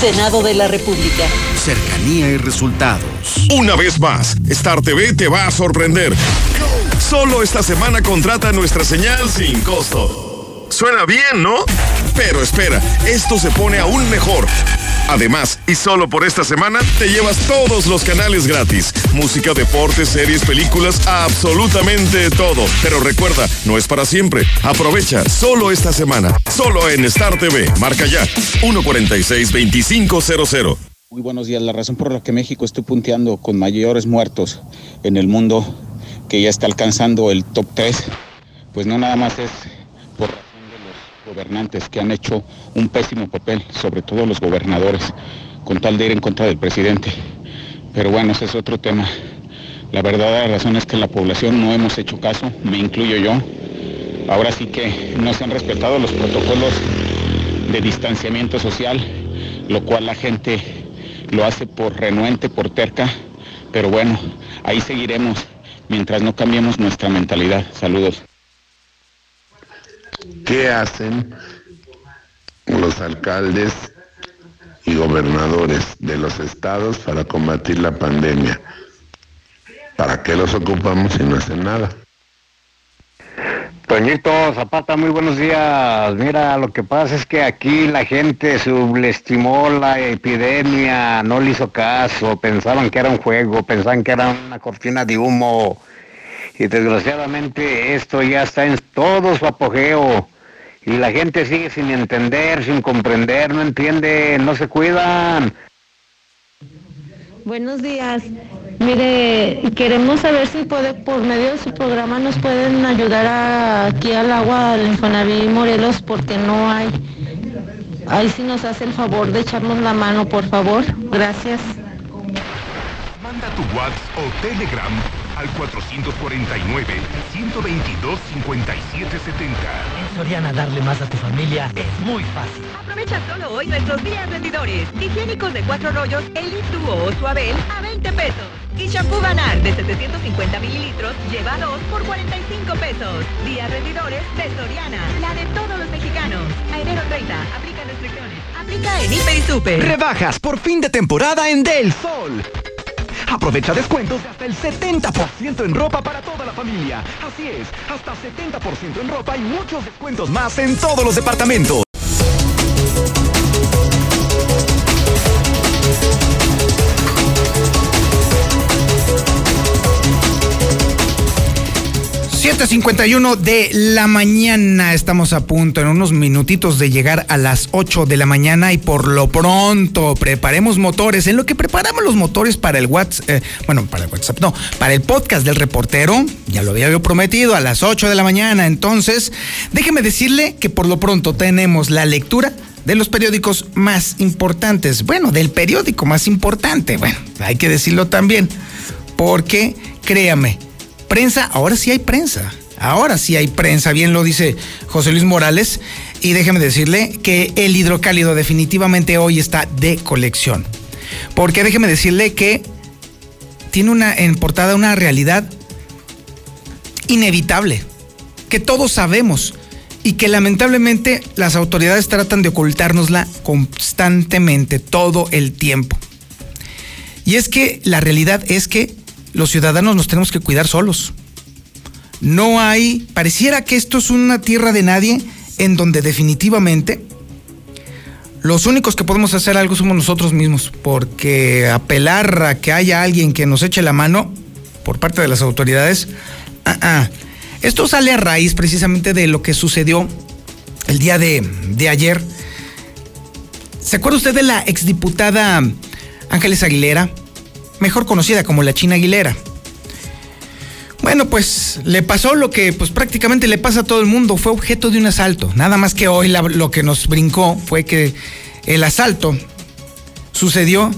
Senado de la República. Cercanía y resultados. Una vez más, Star TV te va a sorprender. Solo esta semana contrata nuestra señal sin costo. Suena bien, ¿no? Pero espera, esto se pone aún mejor. Además, y solo por esta semana, te llevas todos los canales gratis. Música, deportes, series, películas, absolutamente todo. Pero recuerda, no es para siempre. Aprovecha solo esta semana. Solo en Star TV. Marca ya. 146-2500. Muy buenos días. La razón por la que México esté punteando con mayores muertos en el mundo, que ya está alcanzando el top 3, pues no nada más es por gobernantes que han hecho un pésimo papel, sobre todo los gobernadores, con tal de ir en contra del presidente. Pero bueno, ese es otro tema. La verdadera razón es que la población no hemos hecho caso, me incluyo yo. Ahora sí que no se han respetado los protocolos de distanciamiento social, lo cual la gente lo hace por renuente, por terca. Pero bueno, ahí seguiremos mientras no cambiemos nuestra mentalidad. Saludos. ¿Qué hacen los alcaldes y gobernadores de los estados para combatir la pandemia? ¿Para qué los ocupamos si no hacen nada? Toñito Zapata, muy buenos días. Mira, lo que pasa es que aquí la gente subestimó la epidemia, no le hizo caso, pensaban que era un juego, pensaban que era una cortina de humo y desgraciadamente esto ya está en todo su apogeo y la gente sigue sin entender, sin comprender, no entiende, no se cuidan. Buenos días. Mire, queremos saber si puede, por medio de su programa nos pueden ayudar aquí al agua al Infonavit Morelos porque no hay. Ahí sí nos hace el favor de echarnos la mano, por favor. Gracias. Manda tu WhatsApp o Telegram al 449-122-5770. En Soriana darle más a tu familia es muy fácil. Aprovecha solo hoy nuestros días rendidores. Higiénicos de cuatro rollos, el Duo o Suabel a 20 pesos. Y shampoo Banar de 750 mililitros lleva 2 por 45 pesos. Días rendidores de Soriana, la de todos los mexicanos. A enero 30, aplica restricciones. Aplica en Hiper y Super. Rebajas por fin de temporada en Del Sol. Aprovecha descuentos de hasta el 70% en ropa para toda la familia. Así es, hasta 70% en ropa y muchos descuentos más en todos los departamentos. 7.51 de la mañana. Estamos a punto en unos minutitos de llegar a las 8 de la mañana y por lo pronto preparemos motores. En lo que preparamos los motores para el WhatsApp, eh, bueno, para el WhatsApp, no, para el podcast del reportero, ya lo había yo prometido, a las 8 de la mañana. Entonces, déjeme decirle que por lo pronto tenemos la lectura de los periódicos más importantes. Bueno, del periódico más importante. Bueno, hay que decirlo también. Porque, créame, Prensa, ahora sí hay prensa. Ahora sí hay prensa, bien lo dice José Luis Morales. Y déjeme decirle que el hidrocálido definitivamente hoy está de colección. Porque déjeme decirle que tiene una en portada una realidad inevitable, que todos sabemos y que lamentablemente las autoridades tratan de ocultárnosla constantemente, todo el tiempo. Y es que la realidad es que los ciudadanos nos tenemos que cuidar solos. No hay, pareciera que esto es una tierra de nadie en donde definitivamente los únicos que podemos hacer algo somos nosotros mismos, porque apelar a que haya alguien que nos eche la mano por parte de las autoridades, ah. esto sale a raíz precisamente de lo que sucedió el día de, de ayer. ¿Se acuerda usted de la exdiputada Ángeles Aguilera? Mejor conocida como la China Aguilera. Bueno, pues le pasó lo que pues prácticamente le pasa a todo el mundo, fue objeto de un asalto. Nada más que hoy lo que nos brincó fue que el asalto sucedió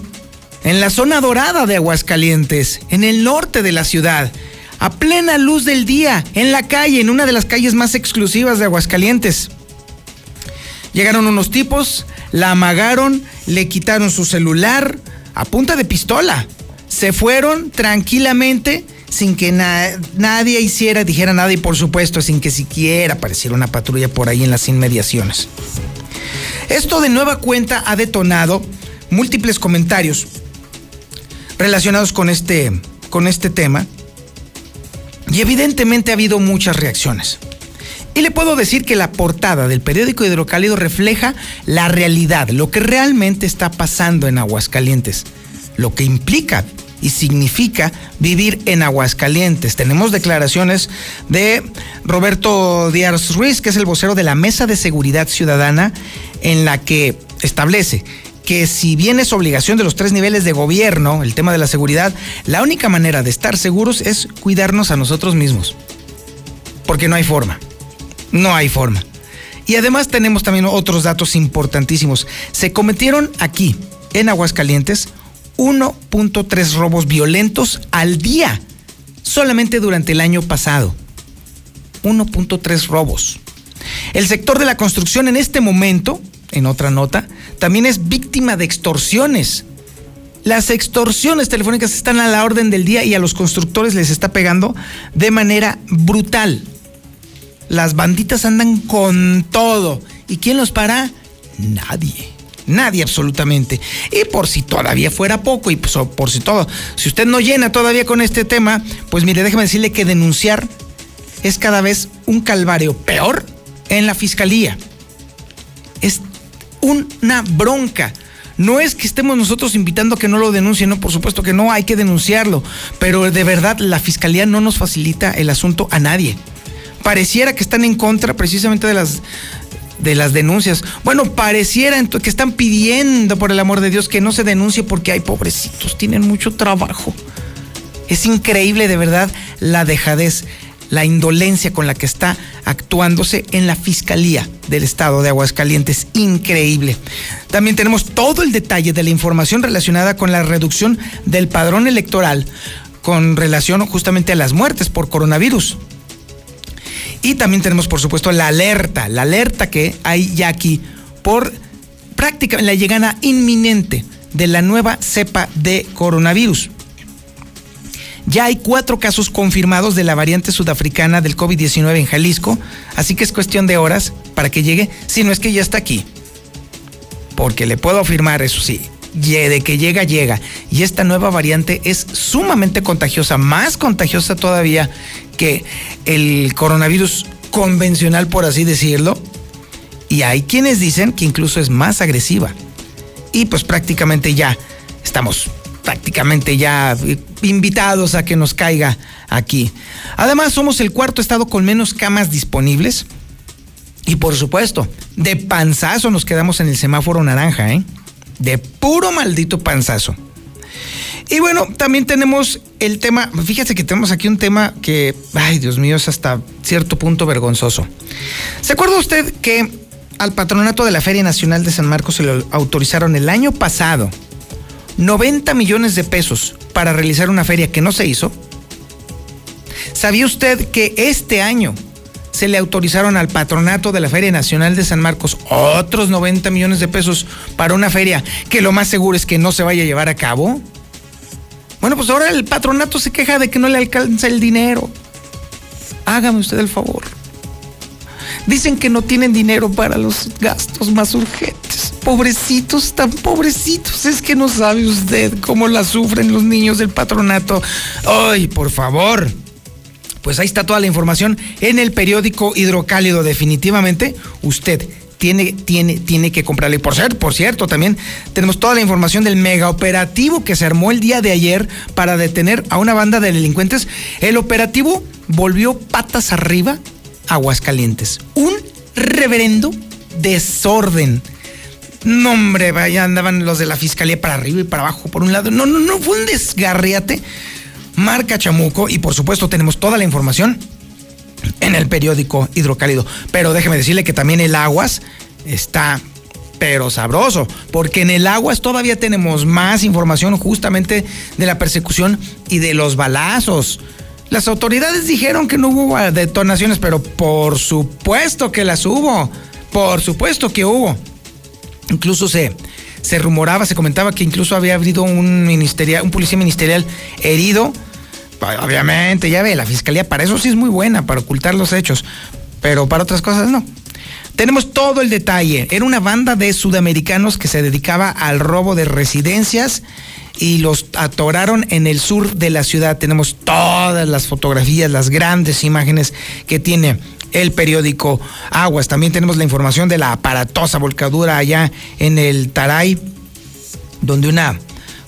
en la zona dorada de Aguascalientes, en el norte de la ciudad, a plena luz del día, en la calle, en una de las calles más exclusivas de Aguascalientes. Llegaron unos tipos, la amagaron, le quitaron su celular a punta de pistola. Se fueron tranquilamente sin que nadie hiciera, dijera nada y por supuesto sin que siquiera apareciera una patrulla por ahí en las inmediaciones. Esto de nueva cuenta ha detonado múltiples comentarios relacionados con este, con este tema y evidentemente ha habido muchas reacciones. Y le puedo decir que la portada del periódico Hidrocálido refleja la realidad, lo que realmente está pasando en Aguascalientes, lo que implica y significa vivir en Aguascalientes. Tenemos declaraciones de Roberto Díaz Ruiz, que es el vocero de la Mesa de Seguridad Ciudadana, en la que establece que si bien es obligación de los tres niveles de gobierno el tema de la seguridad, la única manera de estar seguros es cuidarnos a nosotros mismos. Porque no hay forma. No hay forma. Y además tenemos también otros datos importantísimos. Se cometieron aquí, en Aguascalientes, 1.3 robos violentos al día, solamente durante el año pasado. 1.3 robos. El sector de la construcción en este momento, en otra nota, también es víctima de extorsiones. Las extorsiones telefónicas están a la orden del día y a los constructores les está pegando de manera brutal. Las banditas andan con todo. ¿Y quién los para? Nadie. Nadie absolutamente. Y por si todavía fuera poco, y pues, por si todo, si usted no llena todavía con este tema, pues mire, déjeme decirle que denunciar es cada vez un calvario peor en la fiscalía. Es una bronca. No es que estemos nosotros invitando a que no lo denuncien, no, por supuesto que no, hay que denunciarlo, pero de verdad la fiscalía no nos facilita el asunto a nadie. Pareciera que están en contra precisamente de las de las denuncias. Bueno, pareciera que están pidiendo, por el amor de Dios, que no se denuncie porque hay pobrecitos, tienen mucho trabajo. Es increíble de verdad la dejadez, la indolencia con la que está actuándose en la Fiscalía del Estado de Aguascalientes. Increíble. También tenemos todo el detalle de la información relacionada con la reducción del padrón electoral con relación justamente a las muertes por coronavirus. Y también tenemos, por supuesto, la alerta, la alerta que hay ya aquí por prácticamente la llegada inminente de la nueva cepa de coronavirus. Ya hay cuatro casos confirmados de la variante sudafricana del COVID-19 en Jalisco, así que es cuestión de horas para que llegue, si no es que ya está aquí. Porque le puedo afirmar, eso sí, de que llega, llega. Y esta nueva variante es sumamente contagiosa, más contagiosa todavía que el coronavirus convencional, por así decirlo. Y hay quienes dicen que incluso es más agresiva. Y pues prácticamente ya estamos prácticamente ya invitados a que nos caiga aquí. Además, somos el cuarto estado con menos camas disponibles. Y por supuesto, de panzazo nos quedamos en el semáforo naranja, ¿eh? De puro maldito panzazo. Y bueno, también tenemos el tema, fíjate que tenemos aquí un tema que, ay Dios mío, es hasta cierto punto vergonzoso. ¿Se acuerda usted que al patronato de la Feria Nacional de San Marcos se le autorizaron el año pasado 90 millones de pesos para realizar una feria que no se hizo? ¿Sabía usted que este año se le autorizaron al patronato de la Feria Nacional de San Marcos otros 90 millones de pesos para una feria que lo más seguro es que no se vaya a llevar a cabo. Bueno, pues ahora el patronato se queja de que no le alcanza el dinero. Hágame usted el favor. Dicen que no tienen dinero para los gastos más urgentes. Pobrecitos, tan pobrecitos. Es que no sabe usted cómo la sufren los niños del patronato. Ay, por favor. Pues ahí está toda la información en el periódico Hidrocálido. Definitivamente, usted tiene, tiene, tiene que comprarle. Y por cierto, por cierto, también tenemos toda la información del mega operativo que se armó el día de ayer para detener a una banda de delincuentes. El operativo volvió patas arriba a Aguascalientes. Un reverendo desorden. No, hombre, vaya, andaban los de la fiscalía para arriba y para abajo, por un lado. No, no, no, fue un desgarriate. Marca Chamuco, y por supuesto tenemos toda la información en el periódico Hidrocálido. Pero déjeme decirle que también el Aguas está pero sabroso, porque en el Aguas todavía tenemos más información justamente de la persecución y de los balazos. Las autoridades dijeron que no hubo detonaciones, pero por supuesto que las hubo. Por supuesto que hubo. Incluso se, se rumoraba, se comentaba que incluso había habido un, ministerial, un policía ministerial herido Obviamente, ya ve, la fiscalía para eso sí es muy buena, para ocultar los hechos, pero para otras cosas no. Tenemos todo el detalle. Era una banda de sudamericanos que se dedicaba al robo de residencias y los atoraron en el sur de la ciudad. Tenemos todas las fotografías, las grandes imágenes que tiene el periódico Aguas. También tenemos la información de la aparatosa volcadura allá en el Taray, donde una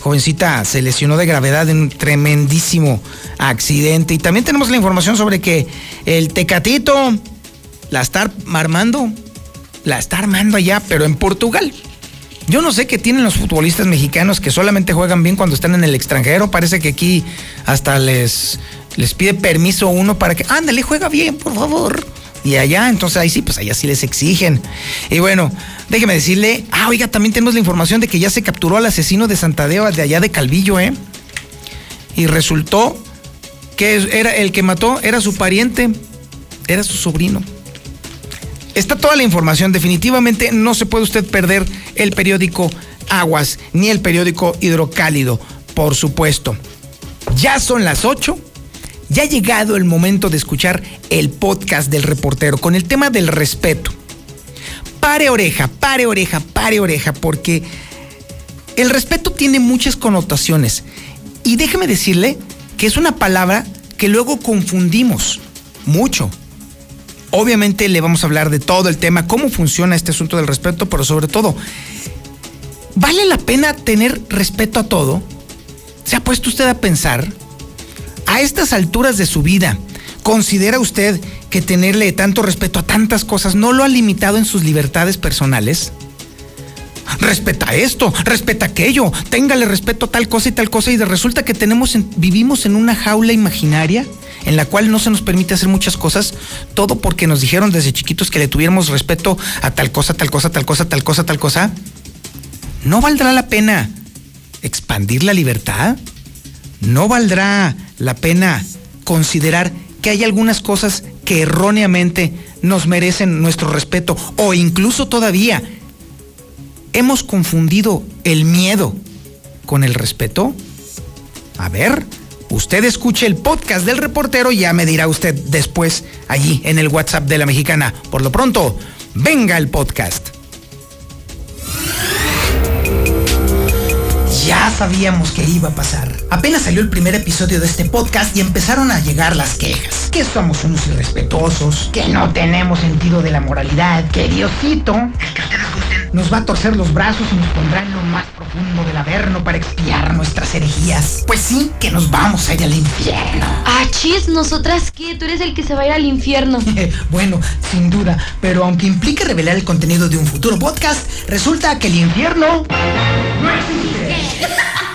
jovencita se lesionó de gravedad en un tremendísimo accidente. Y también tenemos la información sobre que el Tecatito la está armando, la está armando allá, pero en Portugal. Yo no sé qué tienen los futbolistas mexicanos que solamente juegan bien cuando están en el extranjero. Parece que aquí hasta les, les pide permiso uno para que, ándale, juega bien, por favor. Y allá, entonces ahí sí, pues allá sí les exigen. Y bueno, déjeme decirle, ah, oiga, también tenemos la información de que ya se capturó al asesino de Santadeo de allá de Calvillo, ¿eh? Y resultó que era el que mató, era su pariente, era su sobrino. Está toda la información, definitivamente no se puede usted perder el periódico Aguas, ni el periódico Hidrocálido, por supuesto. Ya son las 8 ya ha llegado el momento de escuchar el podcast del reportero con el tema del respeto. Pare oreja, pare oreja, pare oreja, porque el respeto tiene muchas connotaciones. Y déjeme decirle que es una palabra que luego confundimos mucho. Obviamente le vamos a hablar de todo el tema, cómo funciona este asunto del respeto, pero sobre todo, ¿vale la pena tener respeto a todo? ¿Se ha puesto usted a pensar? A estas alturas de su vida, ¿considera usted que tenerle tanto respeto a tantas cosas no lo ha limitado en sus libertades personales? Respeta esto, respeta aquello, téngale respeto a tal cosa y tal cosa y resulta que tenemos vivimos en una jaula imaginaria en la cual no se nos permite hacer muchas cosas, todo porque nos dijeron desde chiquitos que le tuviéramos respeto a tal cosa, tal cosa, tal cosa, tal cosa, tal cosa. ¿No valdrá la pena expandir la libertad? ¿No valdrá la pena considerar que hay algunas cosas que erróneamente nos merecen nuestro respeto o incluso todavía hemos confundido el miedo con el respeto? A ver, usted escuche el podcast del reportero y ya me dirá usted después allí en el WhatsApp de la mexicana. Por lo pronto, venga el podcast. Sabíamos que iba a pasar. Apenas salió el primer episodio de este podcast y empezaron a llegar las quejas. Que somos unos irrespetuosos, que no tenemos sentido de la moralidad, que Diosito, que ustedes gusten, nos va a torcer los brazos y nos pondrá en lo más profundo del averno para expiar nuestras herejías. Pues sí, que nos vamos a ir al infierno. Ah, chis, ¿nosotras qué? Tú eres el que se va a ir al infierno. bueno, sin duda, pero aunque implique revelar el contenido de un futuro podcast, resulta que el infierno no existe. あ!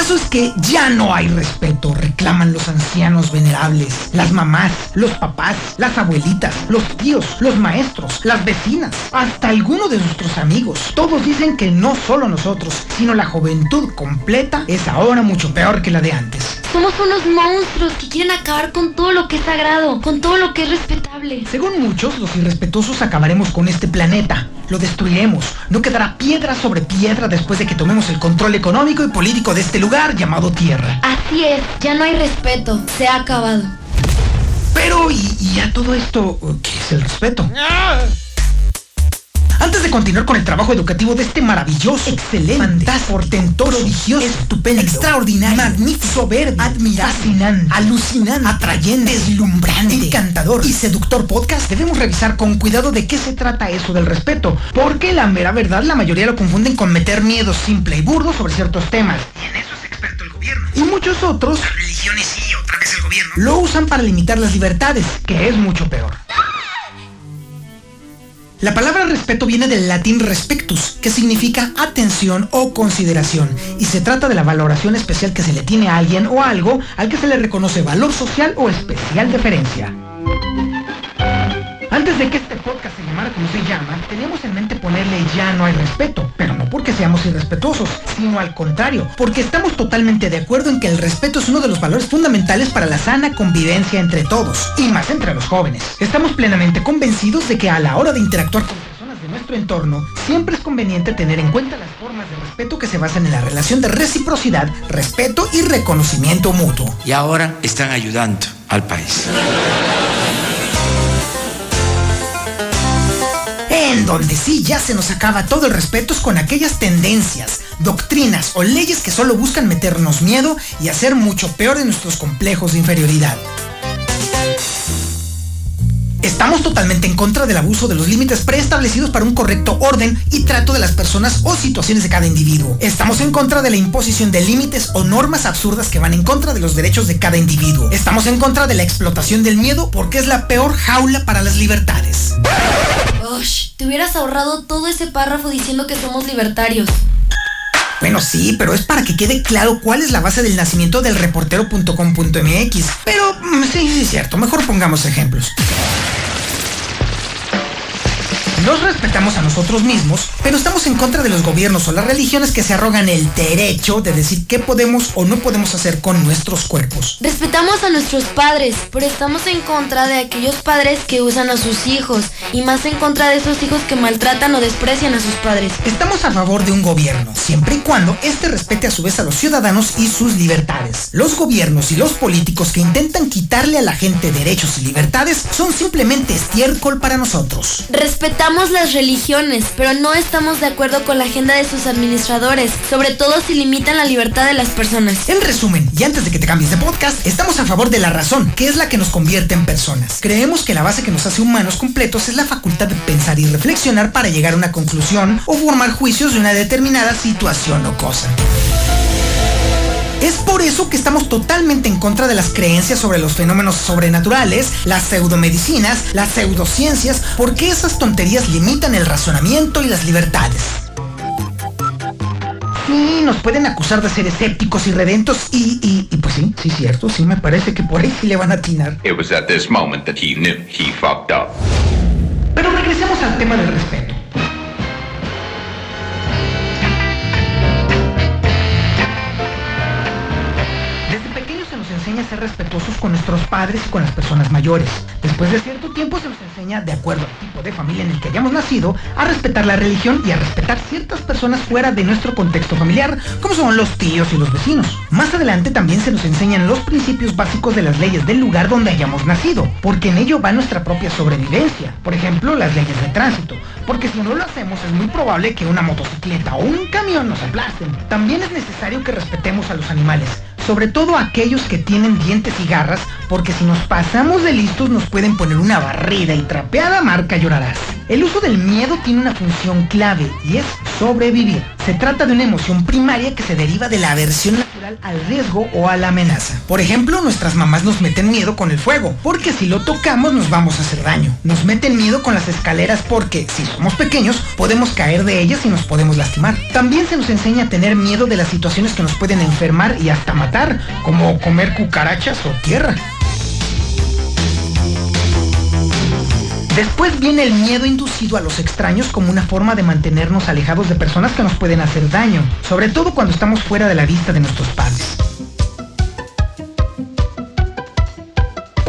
Caso es que ya no hay respeto, reclaman los ancianos venerables, las mamás, los papás, las abuelitas, los tíos, los maestros, las vecinas, hasta algunos de nuestros amigos. Todos dicen que no solo nosotros, sino la juventud completa es ahora mucho peor que la de antes. Somos unos monstruos que quieren acabar con todo lo que es sagrado, con todo lo que es respetable. Según muchos, los irrespetuosos acabaremos con este planeta. Lo destruiremos. No quedará piedra sobre piedra después de que tomemos el control económico y político de este lugar llamado Tierra. Así es, ya no hay respeto. Se ha acabado. Pero, ¿y, y a todo esto qué es el respeto? Antes de continuar con el trabajo educativo de este maravilloso, excelente, fantástico, portentoso, prodigioso, estupendo, extraordinario, magnífico, soberbio, admirable, fascinante, alucinante, atrayente, deslumbrante, encantador y seductor podcast, debemos revisar con cuidado de qué se trata eso del respeto, porque la mera verdad la mayoría lo confunden con meter miedo simple y burdo sobre ciertos temas. Y en eso gobierno. Y muchos otros, las religiones y otra vez el gobierno, lo usan para limitar las libertades, que es mucho peor. La palabra respeto viene del latín respectus, que significa atención o consideración, y se trata de la valoración especial que se le tiene a alguien o algo al que se le reconoce valor social o especial deferencia. Antes de que este podcast se llamara como se llama, teníamos en mente ponerle ya no hay respeto, pero no porque seamos irrespetuosos, sino al contrario, porque estamos totalmente de acuerdo en que el respeto es uno de los valores fundamentales para la sana convivencia entre todos, y más entre los jóvenes. Estamos plenamente convencidos de que a la hora de interactuar con personas de nuestro entorno, siempre es conveniente tener en cuenta las formas de respeto que se basan en la relación de reciprocidad, respeto y reconocimiento mutuo. Y ahora están ayudando al país. Donde sí ya se nos acaba todo el respeto es con aquellas tendencias, doctrinas o leyes que solo buscan meternos miedo y hacer mucho peor de nuestros complejos de inferioridad. Estamos totalmente en contra del abuso de los límites preestablecidos para un correcto orden y trato de las personas o situaciones de cada individuo. Estamos en contra de la imposición de límites o normas absurdas que van en contra de los derechos de cada individuo. Estamos en contra de la explotación del miedo porque es la peor jaula para las libertades. Ush, te hubieras ahorrado todo ese párrafo diciendo que somos libertarios. Bueno, sí, pero es para que quede claro cuál es la base del nacimiento del reportero.com.mx. Pero mm, sí, sí, es cierto. Mejor pongamos ejemplos. Nos respetamos a nosotros mismos, pero estamos en contra de los gobiernos o las religiones que se arrogan el derecho de decir qué podemos o no podemos hacer con nuestros cuerpos. Respetamos a nuestros padres, pero estamos en contra de aquellos padres que usan a sus hijos y más en contra de esos hijos que maltratan o desprecian a sus padres. Estamos a favor de un gobierno, siempre y cuando éste respete a su vez a los ciudadanos y sus libertades. Los gobiernos y los políticos que intentan quitarle a la gente derechos y libertades son simplemente estiércol para nosotros. Respetamos las religiones, pero no estamos de acuerdo con la agenda de sus administradores, sobre todo si limitan la libertad de las personas. En resumen, y antes de que te cambies de podcast, estamos a favor de la razón, que es la que nos convierte en personas. Creemos que la base que nos hace humanos completos es la facultad de pensar y reflexionar para llegar a una conclusión o formar juicios de una determinada situación o cosa. Es por eso que estamos totalmente en contra de las creencias sobre los fenómenos sobrenaturales, las pseudomedicinas, las pseudociencias, porque esas tonterías limitan el razonamiento y las libertades. Sí, nos pueden acusar de ser escépticos y redentos y, y, y pues sí, sí cierto, sí me parece que por ahí sí le van a atinar. It was at this moment that he knew he fucked up. Pero regresemos al tema del respeto. Ser respetuosos con nuestros padres y con las personas mayores. Después de cierto tiempo se nos enseña, de acuerdo al tipo de familia en el que hayamos nacido, a respetar la religión y a respetar ciertas personas fuera de nuestro contexto familiar, como son los tíos y los vecinos. Más adelante también se nos enseñan los principios básicos de las leyes del lugar donde hayamos nacido, porque en ello va nuestra propia sobrevivencia. Por ejemplo, las leyes de tránsito, porque si no lo hacemos es muy probable que una motocicleta o un camión nos aplasten. También es necesario que respetemos a los animales, sobre todo aquellos que tienen dientes y garras, porque si nos pasamos de listos nos pueden poner una barrida y trapeada marca llorarás. El uso del miedo tiene una función clave y es sobrevivir. Se trata de una emoción primaria que se deriva de la aversión al riesgo o a la amenaza. Por ejemplo, nuestras mamás nos meten miedo con el fuego, porque si lo tocamos nos vamos a hacer daño. Nos meten miedo con las escaleras porque, si somos pequeños, podemos caer de ellas y nos podemos lastimar. También se nos enseña a tener miedo de las situaciones que nos pueden enfermar y hasta matar, como comer cucarachas o tierra. Después viene el miedo inducido a los extraños como una forma de mantenernos alejados de personas que nos pueden hacer daño, sobre todo cuando estamos fuera de la vista de nuestros padres.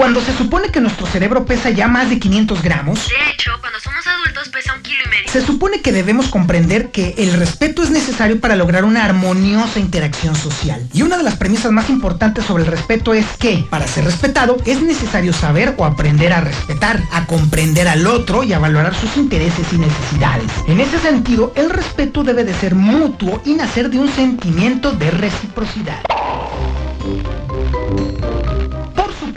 Cuando se supone que nuestro cerebro pesa ya más de 500 gramos, De hecho, cuando somos adultos pesa un kilo y medio. Se supone que debemos comprender que el respeto es necesario para lograr una armoniosa interacción social. Y una de las premisas más importantes sobre el respeto es que, para ser respetado, es necesario saber o aprender a respetar, a comprender al otro y a valorar sus intereses y necesidades. En ese sentido, el respeto debe de ser mutuo y nacer de un sentimiento de reciprocidad.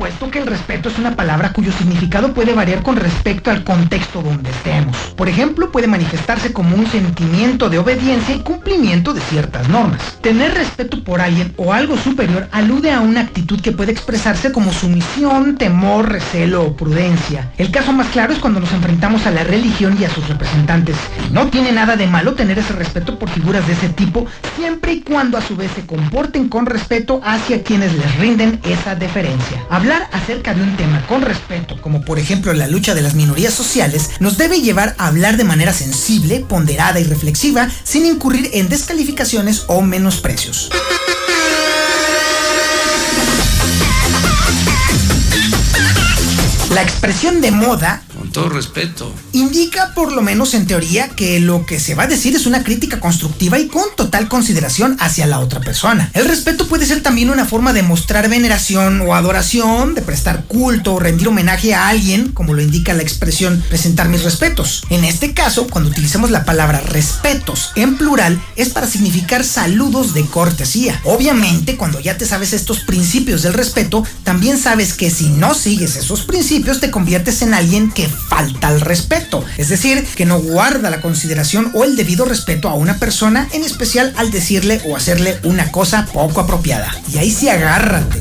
Supuesto que el respeto es una palabra cuyo significado puede variar con respecto al contexto donde estemos. Por ejemplo, puede manifestarse como un sentimiento de obediencia y cumplimiento de ciertas normas. Tener respeto por alguien o algo superior alude a una actitud que puede expresarse como sumisión, temor, recelo o prudencia. El caso más claro es cuando nos enfrentamos a la religión y a sus representantes. No tiene nada de malo tener ese respeto por figuras de ese tipo, siempre y cuando a su vez se comporten con respeto hacia quienes les rinden esa deferencia. Hablar acerca de un tema con respeto, como por ejemplo la lucha de las minorías sociales, nos debe llevar a hablar de manera sensible, ponderada y reflexiva, sin incurrir en descalificaciones o menosprecios. La expresión de moda Con todo respeto. indica, por lo menos en teoría, que lo que se va a decir es una crítica constructiva y con total consideración hacia la otra persona. El respeto puede ser también una forma de mostrar veneración o adoración, de prestar culto o rendir homenaje a alguien, como lo indica la expresión presentar mis respetos. En este caso, cuando utilizamos la palabra respetos en plural, es para significar saludos de cortesía. Obviamente, cuando ya te sabes estos principios del respeto, también sabes que si no sigues esos principios, te conviertes en alguien que falta al respeto. Es decir, que no guarda la consideración o el debido respeto a una persona, en especial al decirle o hacerle una cosa poco apropiada. Y ahí sí agárrate.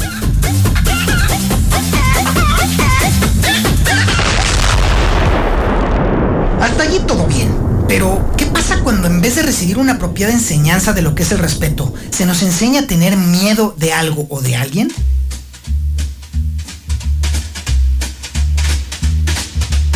Hasta allí todo bien. Pero, ¿qué pasa cuando en vez de recibir una apropiada enseñanza de lo que es el respeto, se nos enseña a tener miedo de algo o de alguien?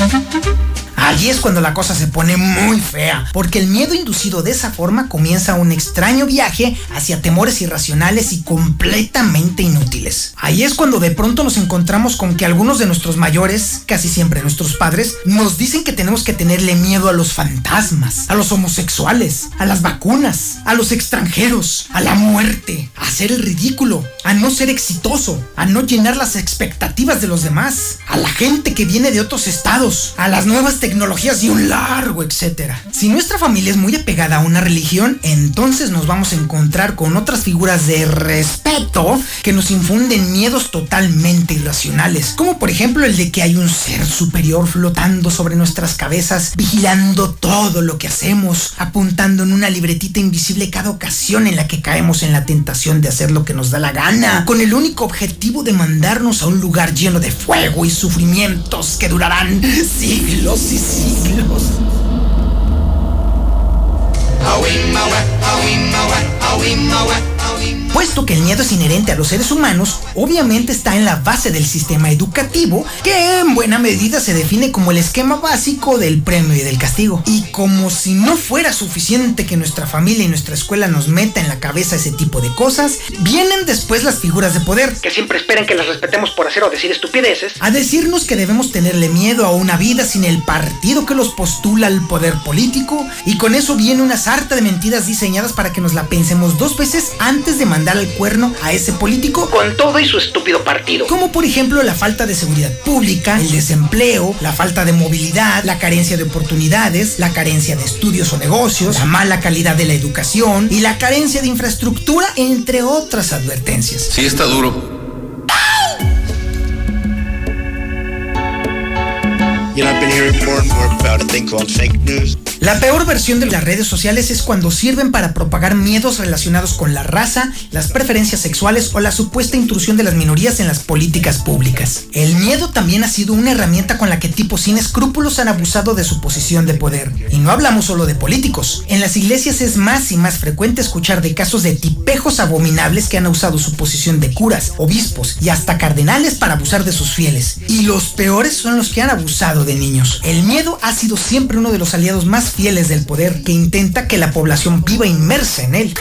Thank you. Allí es cuando la cosa se pone muy fea, porque el miedo inducido de esa forma comienza un extraño viaje hacia temores irracionales y completamente inútiles. Ahí es cuando de pronto nos encontramos con que algunos de nuestros mayores, casi siempre nuestros padres, nos dicen que tenemos que tenerle miedo a los fantasmas, a los homosexuales, a las vacunas, a los extranjeros, a la muerte, a hacer el ridículo, a no ser exitoso, a no llenar las expectativas de los demás, a la gente que viene de otros estados, a las nuevas tecnologías y un largo etcétera. Si nuestra familia es muy apegada a una religión, entonces nos vamos a encontrar con otras figuras de respeto que nos infunden miedos totalmente irracionales, como por ejemplo el de que hay un ser superior flotando sobre nuestras cabezas, vigilando todo lo que hacemos, apuntando en una libretita invisible cada ocasión en la que caemos en la tentación de hacer lo que nos da la gana, con el único objetivo de mandarnos a un lugar lleno de fuego y sufrimientos que durarán siglos y silence. Awi ma wak, awi ma wak, awi ma wak Puesto que el miedo es inherente a los seres humanos, obviamente está en la base del sistema educativo, que en buena medida se define como el esquema básico del premio y del castigo. Y como si no fuera suficiente que nuestra familia y nuestra escuela nos meta en la cabeza ese tipo de cosas, vienen después las figuras de poder, que siempre esperan que las respetemos por hacer o decir estupideces, a decirnos que debemos tenerle miedo a una vida sin el partido que los postula al poder político, y con eso viene una sarta de mentiras diseñadas para que nos la pensemos dos veces antes de mandar al cuerno a ese político con todo y su estúpido partido. Como por ejemplo la falta de seguridad pública, el desempleo, la falta de movilidad, la carencia de oportunidades, la carencia de estudios o negocios, la mala calidad de la educación y la carencia de infraestructura, entre otras advertencias. Sí está duro. You know, I've been hearing more and more about a thing called fake news. La peor versión de las redes sociales es cuando sirven para propagar miedos relacionados con la raza, las preferencias sexuales o la supuesta intrusión de las minorías en las políticas públicas. El miedo también ha sido una herramienta con la que tipos sin escrúpulos han abusado de su posición de poder. Y no hablamos solo de políticos. En las iglesias es más y más frecuente escuchar de casos de tipejos abominables que han usado su posición de curas, obispos y hasta cardenales para abusar de sus fieles. Y los peores son los que han abusado de niños. El miedo ha sido siempre uno de los aliados más fieles del poder que intenta que la población viva inmersa en él.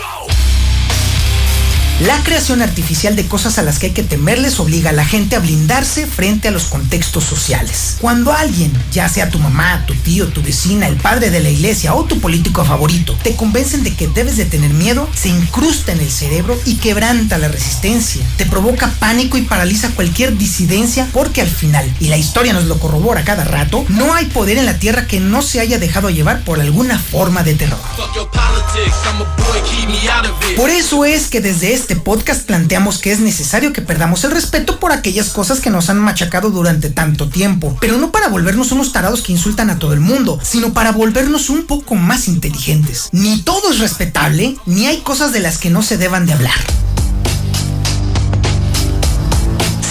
La creación artificial de cosas a las que hay que temerles obliga a la gente a blindarse frente a los contextos sociales. Cuando alguien, ya sea tu mamá, tu tío, tu vecina, el padre de la iglesia o tu político favorito, te convencen de que debes de tener miedo, se incrusta en el cerebro y quebranta la resistencia. Te provoca pánico y paraliza cualquier disidencia porque al final, y la historia nos lo corrobora cada rato, no hay poder en la tierra que no se haya dejado llevar por alguna forma de terror. Por eso es que desde este podcast planteamos que es necesario que perdamos el respeto por aquellas cosas que nos han machacado durante tanto tiempo, pero no para volvernos unos tarados que insultan a todo el mundo, sino para volvernos un poco más inteligentes. Ni todo es respetable, ni hay cosas de las que no se deban de hablar.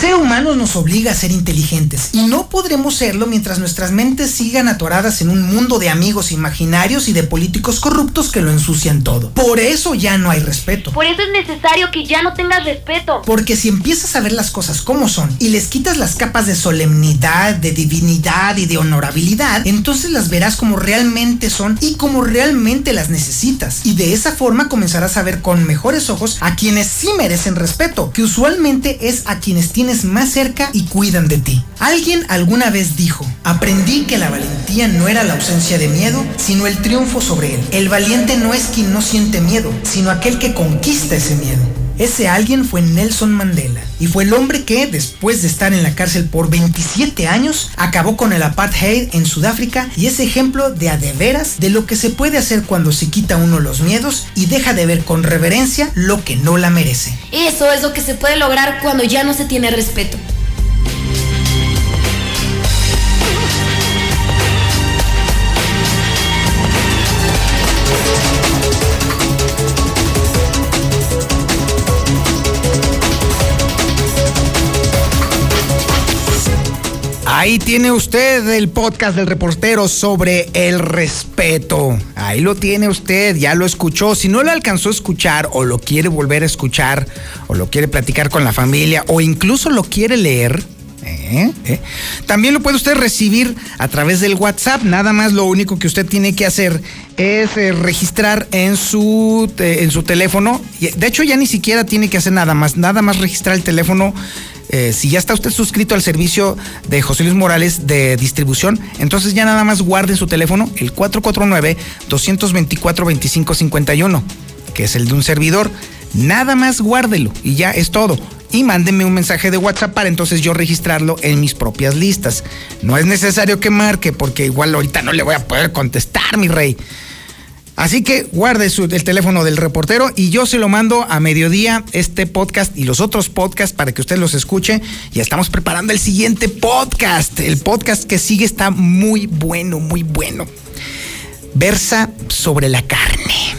Ser humanos nos obliga a ser inteligentes y no podremos serlo mientras nuestras mentes sigan atoradas en un mundo de amigos imaginarios y de políticos corruptos que lo ensucian todo. Por eso ya no hay respeto. Por eso es necesario que ya no tengas respeto. Porque si empiezas a ver las cosas como son y les quitas las capas de solemnidad, de divinidad y de honorabilidad, entonces las verás como realmente son y como realmente las necesitas. Y de esa forma comenzarás a ver con mejores ojos a quienes sí merecen respeto, que usualmente es a quienes más cerca y cuidan de ti. Alguien alguna vez dijo, aprendí que la valentía no era la ausencia de miedo, sino el triunfo sobre él. El valiente no es quien no siente miedo, sino aquel que conquista ese miedo. Ese alguien fue Nelson Mandela y fue el hombre que, después de estar en la cárcel por 27 años, acabó con el apartheid en Sudáfrica y es ejemplo de a de veras de lo que se puede hacer cuando se quita uno los miedos y deja de ver con reverencia lo que no la merece. Eso es lo que se puede lograr cuando ya no se tiene respeto. Ahí tiene usted el podcast del reportero sobre el respeto. Ahí lo tiene usted, ya lo escuchó. Si no lo alcanzó a escuchar o lo quiere volver a escuchar o lo quiere platicar con la familia o incluso lo quiere leer, ¿eh? ¿Eh? También lo puede usted recibir a través del WhatsApp. Nada más lo único que usted tiene que hacer es eh, registrar en su, en su teléfono. De hecho, ya ni siquiera tiene que hacer nada más. Nada más registrar el teléfono eh, si ya está usted suscrito al servicio de José Luis Morales de distribución, entonces ya nada más guarde su teléfono el 449-224-2551, que es el de un servidor. Nada más guárdelo y ya es todo. Y mándeme un mensaje de WhatsApp para entonces yo registrarlo en mis propias listas. No es necesario que marque porque igual ahorita no le voy a poder contestar, mi rey. Así que guarde el teléfono del reportero y yo se lo mando a mediodía este podcast y los otros podcasts para que usted los escuche. Ya estamos preparando el siguiente podcast. El podcast que sigue está muy bueno, muy bueno. Versa sobre la carne.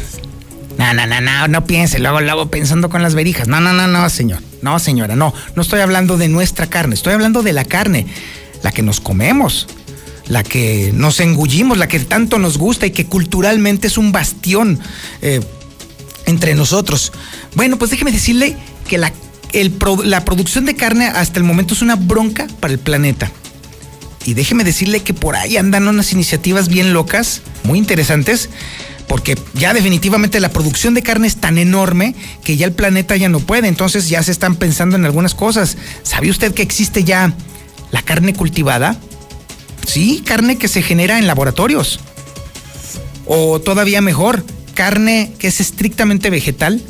No, no, no, no, no piense, luego lo hago pensando con las verijas. No, no, no, no, señor. No, señora, no. No estoy hablando de nuestra carne, estoy hablando de la carne, la que nos comemos la que nos engullimos, la que tanto nos gusta y que culturalmente es un bastión eh, entre nosotros. Bueno, pues déjeme decirle que la, la producción de carne hasta el momento es una bronca para el planeta. Y déjeme decirle que por ahí andan unas iniciativas bien locas, muy interesantes, porque ya definitivamente la producción de carne es tan enorme que ya el planeta ya no puede, entonces ya se están pensando en algunas cosas. ¿Sabe usted que existe ya la carne cultivada? Sí, carne que se genera en laboratorios. O todavía mejor, carne que es estrictamente vegetal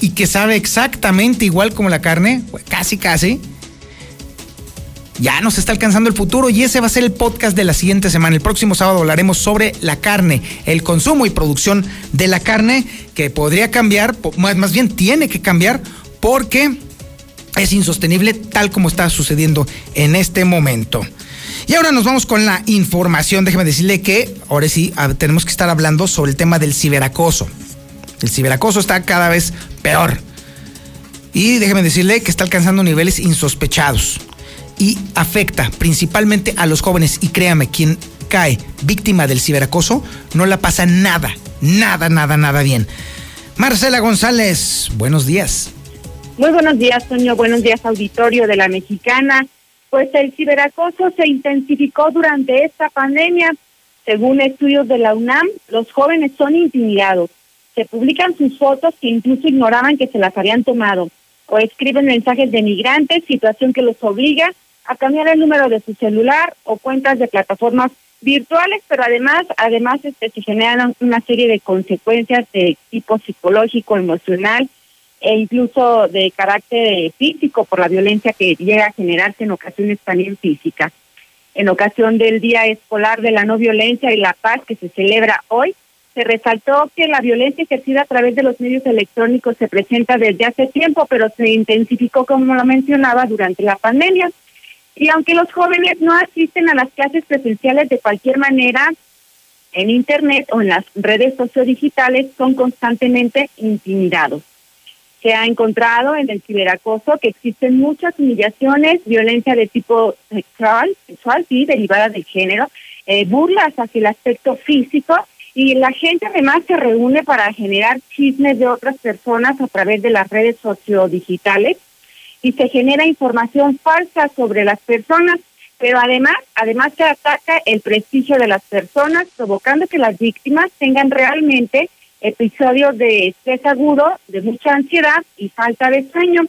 y que sabe exactamente igual como la carne, casi casi. Ya nos está alcanzando el futuro y ese va a ser el podcast de la siguiente semana. El próximo sábado hablaremos sobre la carne, el consumo y producción de la carne que podría cambiar, más bien tiene que cambiar porque es insostenible tal como está sucediendo en este momento. Y ahora nos vamos con la información. Déjeme decirle que ahora sí tenemos que estar hablando sobre el tema del ciberacoso. El ciberacoso está cada vez peor. Y déjeme decirle que está alcanzando niveles insospechados. Y afecta principalmente a los jóvenes. Y créame, quien cae víctima del ciberacoso no la pasa nada, nada, nada, nada bien. Marcela González, buenos días. Muy buenos días, Toño. Buenos días, auditorio de la Mexicana. Pues el ciberacoso se intensificó durante esta pandemia. Según estudios de la UNAM, los jóvenes son intimidados, se publican sus fotos que incluso ignoraban que se las habían tomado o escriben mensajes denigrantes, situación que los obliga a cambiar el número de su celular o cuentas de plataformas virtuales, pero además, además este, se generan una serie de consecuencias de tipo psicológico, emocional e incluso de carácter físico por la violencia que llega a generarse en ocasiones también físicas. En ocasión del Día Escolar de la No Violencia y la Paz que se celebra hoy, se resaltó que la violencia ejercida a través de los medios electrónicos se presenta desde hace tiempo, pero se intensificó, como lo mencionaba, durante la pandemia. Y aunque los jóvenes no asisten a las clases presenciales de cualquier manera, en Internet o en las redes sociodigitales son constantemente intimidados. Se ha encontrado en el ciberacoso que existen muchas humillaciones, violencia de tipo sexual, sexual sí, derivada del género, eh, burlas hacia el aspecto físico y la gente además se reúne para generar chismes de otras personas a través de las redes sociodigitales y se genera información falsa sobre las personas, pero además, además se ataca el prestigio de las personas, provocando que las víctimas tengan realmente episodios de estrés agudo, de mucha ansiedad y falta de sueño.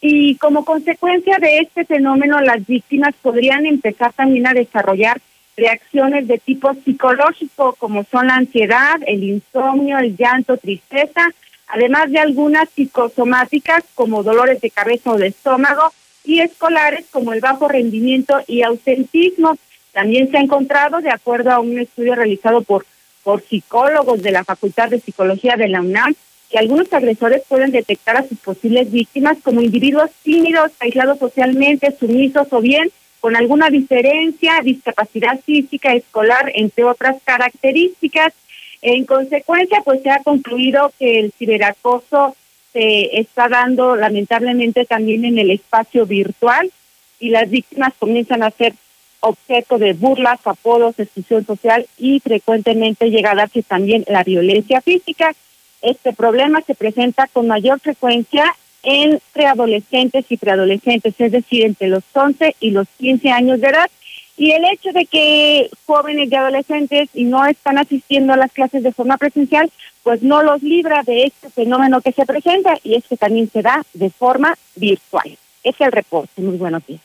Y como consecuencia de este fenómeno, las víctimas podrían empezar también a desarrollar reacciones de tipo psicológico, como son la ansiedad, el insomnio, el llanto, tristeza, además de algunas psicosomáticas como dolores de cabeza o de estómago y escolares como el bajo rendimiento y ausentismo. También se ha encontrado, de acuerdo a un estudio realizado por, por psicólogos de la Facultad de Psicología de la UNAM, que algunos agresores pueden detectar a sus posibles víctimas como individuos tímidos, aislados socialmente, sumisos o bien con alguna diferencia, discapacidad física, escolar, entre otras características. En consecuencia, pues se ha concluido que el ciberacoso se está dando lamentablemente también en el espacio virtual y las víctimas comienzan a ser objeto de burlas, apodos, exclusión social y frecuentemente llega a darse también la violencia física. Este problema se presenta con mayor frecuencia entre adolescentes y preadolescentes, es decir, entre los 11 y los 15 años de edad. Y el hecho de que jóvenes y adolescentes no están asistiendo a las clases de forma presencial, pues no los libra de este fenómeno que se presenta y es que también se da de forma virtual. Es el reporte. Muy buenos días.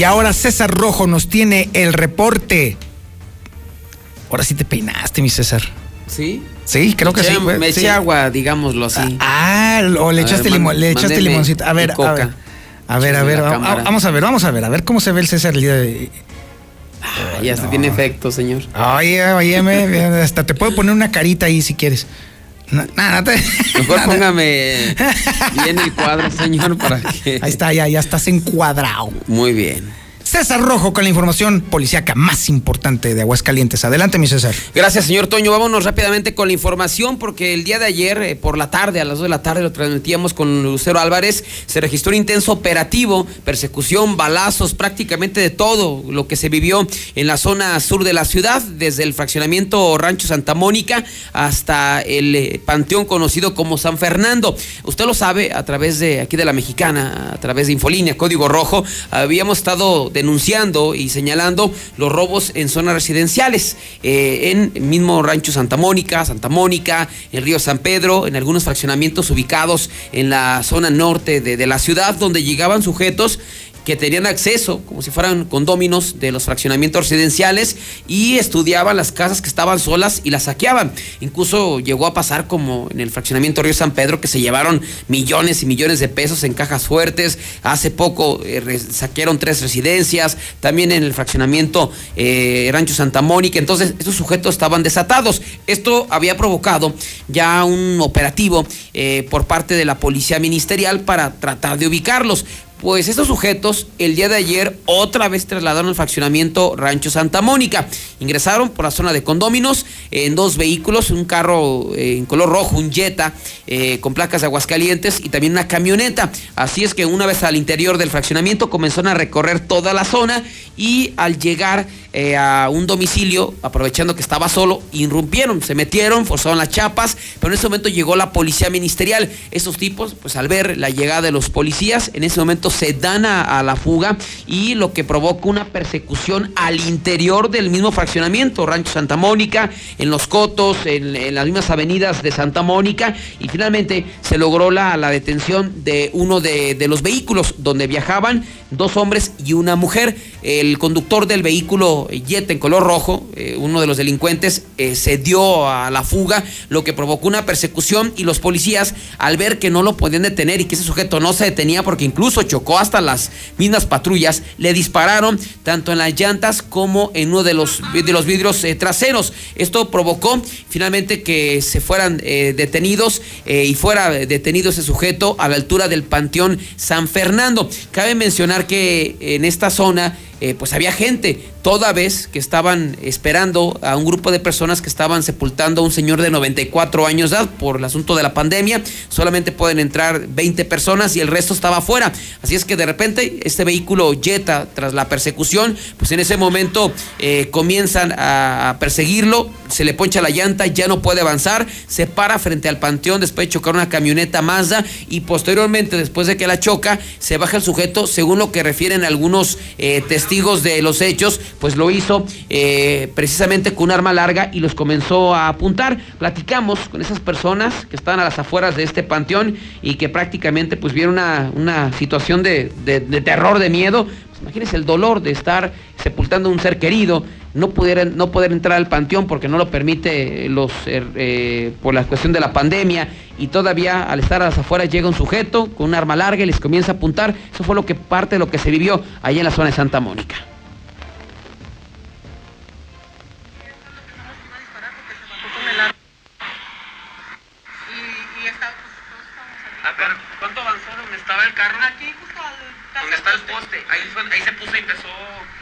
Y ahora César Rojo nos tiene el reporte. Ahora sí te peinaste, mi César. ¿Sí? Sí, creo que eché, sí. Güey. Me eché agua, digámoslo así. Ah, o le A echaste, ver, limón, le echaste limoncito. A ver, a ver. A ver, a ver, vamos a ver, vamos a ver, a ver cómo se ve el César el día de Ah, ya hasta tiene efecto, señor. Oye, oye, me- hasta te puedo poner una carita ahí si quieres. No, te- Mejor póngame bien el cuadro, señor, para que. Ahí está, ya, ya estás encuadrado. Muy bien. César Rojo con la información policíaca más importante de Aguascalientes. Adelante, mi César. Gracias, señor Toño. Vámonos rápidamente con la información, porque el día de ayer, eh, por la tarde, a las 2 de la tarde, lo transmitíamos con Lucero Álvarez. Se registró un intenso operativo, persecución, balazos, prácticamente de todo lo que se vivió en la zona sur de la ciudad, desde el fraccionamiento Rancho Santa Mónica hasta el eh, panteón conocido como San Fernando. Usted lo sabe a través de aquí de la Mexicana, a través de Infolínea, Código Rojo, habíamos estado denunciando y señalando los robos en zonas residenciales, eh, en el mismo Rancho Santa Mónica, Santa Mónica, en Río San Pedro, en algunos fraccionamientos ubicados en la zona norte de, de la ciudad, donde llegaban sujetos que tenían acceso, como si fueran condóminos de los fraccionamientos residenciales, y estudiaban las casas que estaban solas y las saqueaban. Incluso llegó a pasar como en el fraccionamiento Río San Pedro, que se llevaron millones y millones de pesos en cajas fuertes. Hace poco eh, saquearon tres residencias, también en el fraccionamiento eh, Rancho Santa Mónica. Entonces, estos sujetos estaban desatados. Esto había provocado ya un operativo eh, por parte de la policía ministerial para tratar de ubicarlos. Pues estos sujetos el día de ayer otra vez trasladaron al fraccionamiento Rancho Santa Mónica. Ingresaron por la zona de condóminos en dos vehículos, un carro eh, en color rojo, un Jetta eh, con placas de Aguascalientes y también una camioneta. Así es que una vez al interior del fraccionamiento comenzaron a recorrer toda la zona y al llegar eh, a un domicilio, aprovechando que estaba solo, irrumpieron, se metieron, forzaron las chapas, pero en ese momento llegó la policía ministerial. Esos tipos, pues al ver la llegada de los policías, en ese momento se dan a, la fuga y lo que provoca una persecución al interior del mismo fraccionamiento, Rancho Santa Mónica, en Los Cotos, en, las mismas avenidas de Santa Mónica, y finalmente se logró la, detención de uno de, los vehículos donde viajaban dos hombres y una mujer. El conductor del vehículo Jetta en color rojo, eh, uno de los delincuentes, eh, se dio a la fuga, lo que provocó una persecución y los policías, al ver que no lo podían detener y que ese sujeto no se detenía porque incluso chocó hasta las mismas patrullas, le dispararon tanto en las llantas como en uno de los, de los vidrios eh, traseros. Esto provocó finalmente que se fueran detenidos y fuera detenido ese sujeto a la altura del Panteón San Fernando. Cabe mencionar que en esta zona eh, pues había gente toda vez que estaban esperando a un grupo de personas que estaban sepultando a un señor de 94 años de edad por el asunto de la pandemia. Solamente pueden entrar 20 personas y el resto estaba afuera. Así es que de repente este vehículo Jetta, tras la persecución, pues en ese momento eh, comienzan a perseguirlo, se le poncha la llanta, ya no puede avanzar, se para frente al panteón después de chocar una camioneta Mazda y posteriormente, después de que la choca, se baja el sujeto, según lo que refieren algunos eh, testigos de los hechos, pues lo hizo eh, precisamente con un arma larga y los comenzó a apuntar. Platicamos con esas personas que estaban a las afueras de este panteón y que prácticamente pues vieron una, una situación de, de, terror, de miedo. Pues, imagínense el dolor de estar sepultando a un ser querido, no, pudiera, no poder entrar al panteón porque no lo permite los, er, eh, por la cuestión de la pandemia y todavía al estar a las afueras llega un sujeto con un arma larga y les comienza a apuntar. Eso fue lo que parte de lo que se vivió allá en la zona de Santa Mónica. ¿Cuánto avanzó donde estaba el carro? Aquí, justo al... Donde está Ahí, se puso y empezó...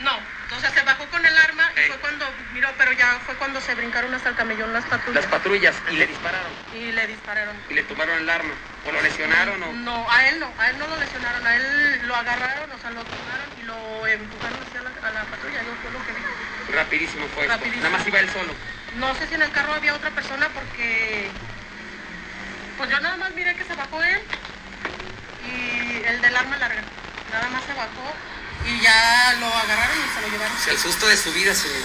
No, o sea, se bajó con el arma y fue cuando miró, pero ya fue cuando se brincaron hasta el camellón las patrullas. Las patrullas, y le dispararon. Y le dispararon. Y le tomaron el arma. ¿O lo lesionaron o...? No, a él no, a él no lo lesionaron, a él lo agarraron, o sea, lo tomaron y lo empujaron hacia la, a la patrulla, yo fue lo que vi. Rapidísimo fue Rapidísimo. Nada más iba él solo. No sé si en el carro había otra persona porque... Pues yo nada más miré que se bajó él y el del arma larga. Nada más se bajó y ya lo agarraron y se lo llevaron. el susto de su vida, señor.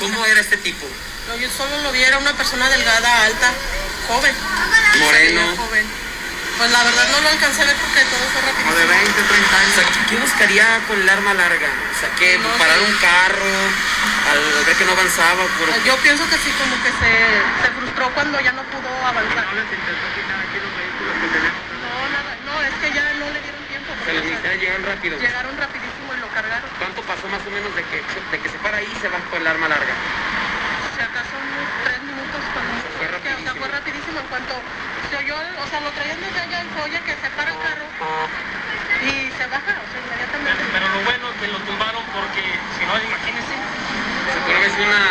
¿Cómo, era este tipo? yo solo lo vi, era una persona delgada, alta, joven. Moreno. Joven. Pues la verdad no lo alcancé a ver porque todo fue rápido. Como de 20, 30 años. O sea, ¿qué buscaría con el arma larga? O sea, que parar un carro, al ver que no avanzaba. Por... Yo pienso que sí, como que se, se frustró cuando ya no pudo avanzar. ¿No les intentó quitar aquí los vehículos que tenemos? No, nada, no, es que ya no le los militares llegaron rápido. Llegaron rapidísimo y lo cargaron. ¿Cuánto pasó más o menos de que, de que se para ahí y se va con el arma larga? Si acaso unos tres minutos cuando fue rapidísimo. o sea, fue rapidísimo en cuanto se oyó, o sea, lo traían desde allá y se oye que se para el carro y se baja, o sea, inmediatamente. Pero, lo bueno es que lo tumbaron porque, si no, imagínense, se puede ver una...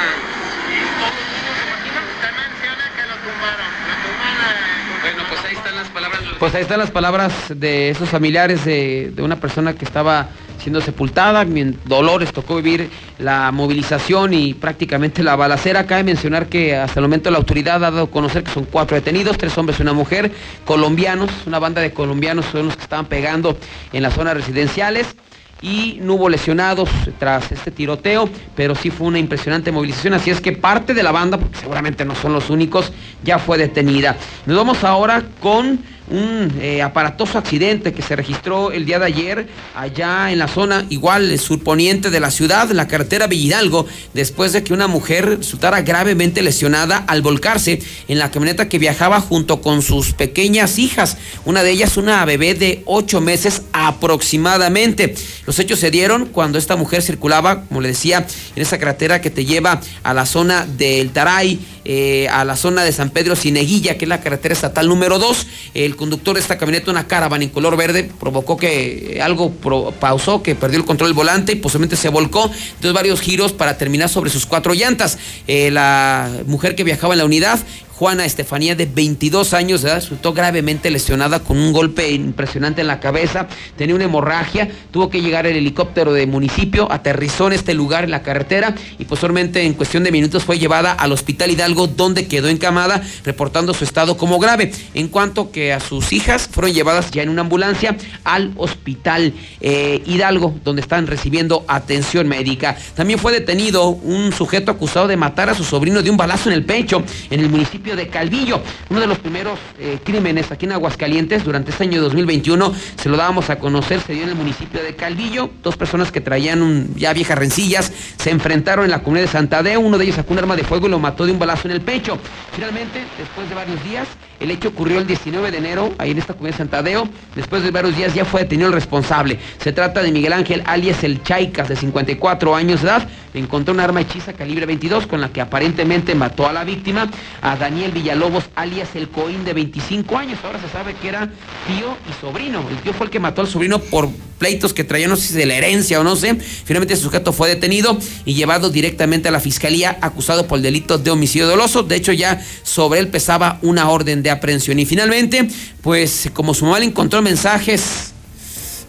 Y todo el mundo se imagina, usted menciona que lo tumbaron, lo tumbaron... Bueno, pues ahí están las palabras. Pues ahí están las palabras de esos familiares de, una persona que estaba siendo sepultada. Dolores tocó vivir la movilización y prácticamente la balacera. Cabe mencionar que hasta el momento la autoridad ha dado a conocer que son cuatro detenidos, tres hombres y una mujer, colombianos, una banda de colombianos son los que estaban pegando en las zonas residenciales y no hubo lesionados tras este tiroteo, pero sí fue una impresionante movilización, así es que parte de la banda, porque seguramente no son los únicos, ya fue detenida. Nos vamos ahora con un eh, aparatoso accidente que se registró el día de ayer allá en la zona igual surponiente de la ciudad, la carretera Villidalgo, después de que una mujer resultara gravemente lesionada al volcarse en la camioneta que viajaba junto con sus pequeñas hijas, una de ellas una bebé de ocho meses aproximadamente. Los hechos se dieron cuando esta mujer circulaba, como le decía, en esa carretera que te lleva a la zona del Taray, eh, a la zona de San Pedro Cineguilla, que es la carretera estatal número 2. El conductor de esta camioneta, una caravana en color verde, provocó que algo pausó, que perdió el control del volante y posiblemente se volcó. Entonces varios giros para terminar sobre sus cuatro llantas. Eh, la mujer que viajaba en la unidad Juana Estefanía, de 22 años resultó gravemente lesionada con un golpe impresionante en la cabeza, tenía una hemorragia, tuvo que llegar el helicóptero de municipio, aterrizó en este lugar en la carretera y posteriormente en cuestión de minutos fue llevada al Hospital Hidalgo donde quedó encamada reportando su estado como grave, en cuanto que a sus hijas fueron llevadas ya en una ambulancia al Hospital eh, Hidalgo donde están recibiendo atención médica. También fue detenido un sujeto acusado de matar a su sobrino de un balazo en el pecho en el municipio de Calvillo. Uno de los primeros eh, crímenes aquí en Aguascalientes durante este año 2021 se lo dábamos a conocer, se dio en el municipio de Calvillo. Dos personas que traían un, ya viejas rencillas se enfrentaron en la comunidad de Santadeo. Uno de ellos sacó un arma de fuego y lo mató de un balazo en el pecho. Finalmente, después de varios días, el hecho ocurrió el 19 de enero, ahí en esta comunidad de Santadeo. Después de varios días ya fue detenido el responsable. Se trata de Miguel Ángel alias El Chaicas, de 54 años de edad. Encontró un arma hechiza calibre 22 con la que aparentemente mató a la víctima, a Daniel Villalobos, alias el Coín, de 25 años. Ahora se sabe que era tío y sobrino. El tío fue el que mató al sobrino por pleitos que traía, no sé si de la herencia o no sé. Finalmente, el sujeto fue detenido y llevado directamente a la fiscalía, acusado por el delito de homicidio doloso. De hecho, ya sobre él pesaba una orden de aprehensión. Y finalmente, pues, como su mamá le encontró mensajes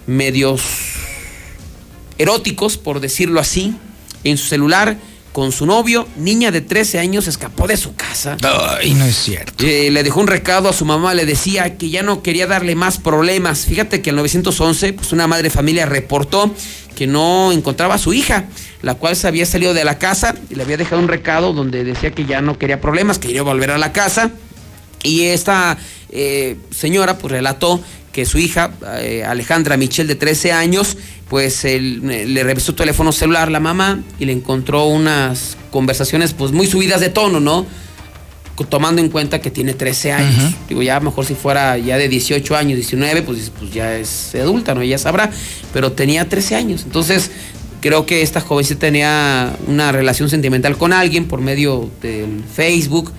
medios eróticos, por decirlo así, en su celular con su novio, niña de 13 años, escapó de su casa. Ay, no es cierto. Eh, le dejó un recado a su mamá, le decía que ya no quería darle más problemas. Fíjate que en 911, pues una madre de familia reportó que no encontraba a su hija, la cual se había salido de la casa y le había dejado un recado donde decía que ya no quería problemas, que quería volver a la casa. Y esta eh, señora pues relató que su hija, eh, Alejandra Michelle, de 13 años, pues él, eh, le revisó su teléfono celular la mamá y le encontró unas conversaciones pues muy subidas de tono, ¿no? Tomando en cuenta que tiene 13 años. Digo, ya mejor si fuera ya de 18 años, 19, pues, pues ya es adulta, ¿no? Ella sabrá. Pero tenía 13 años. Entonces, creo que esta jovencita tenía una relación sentimental con alguien por medio del Facebook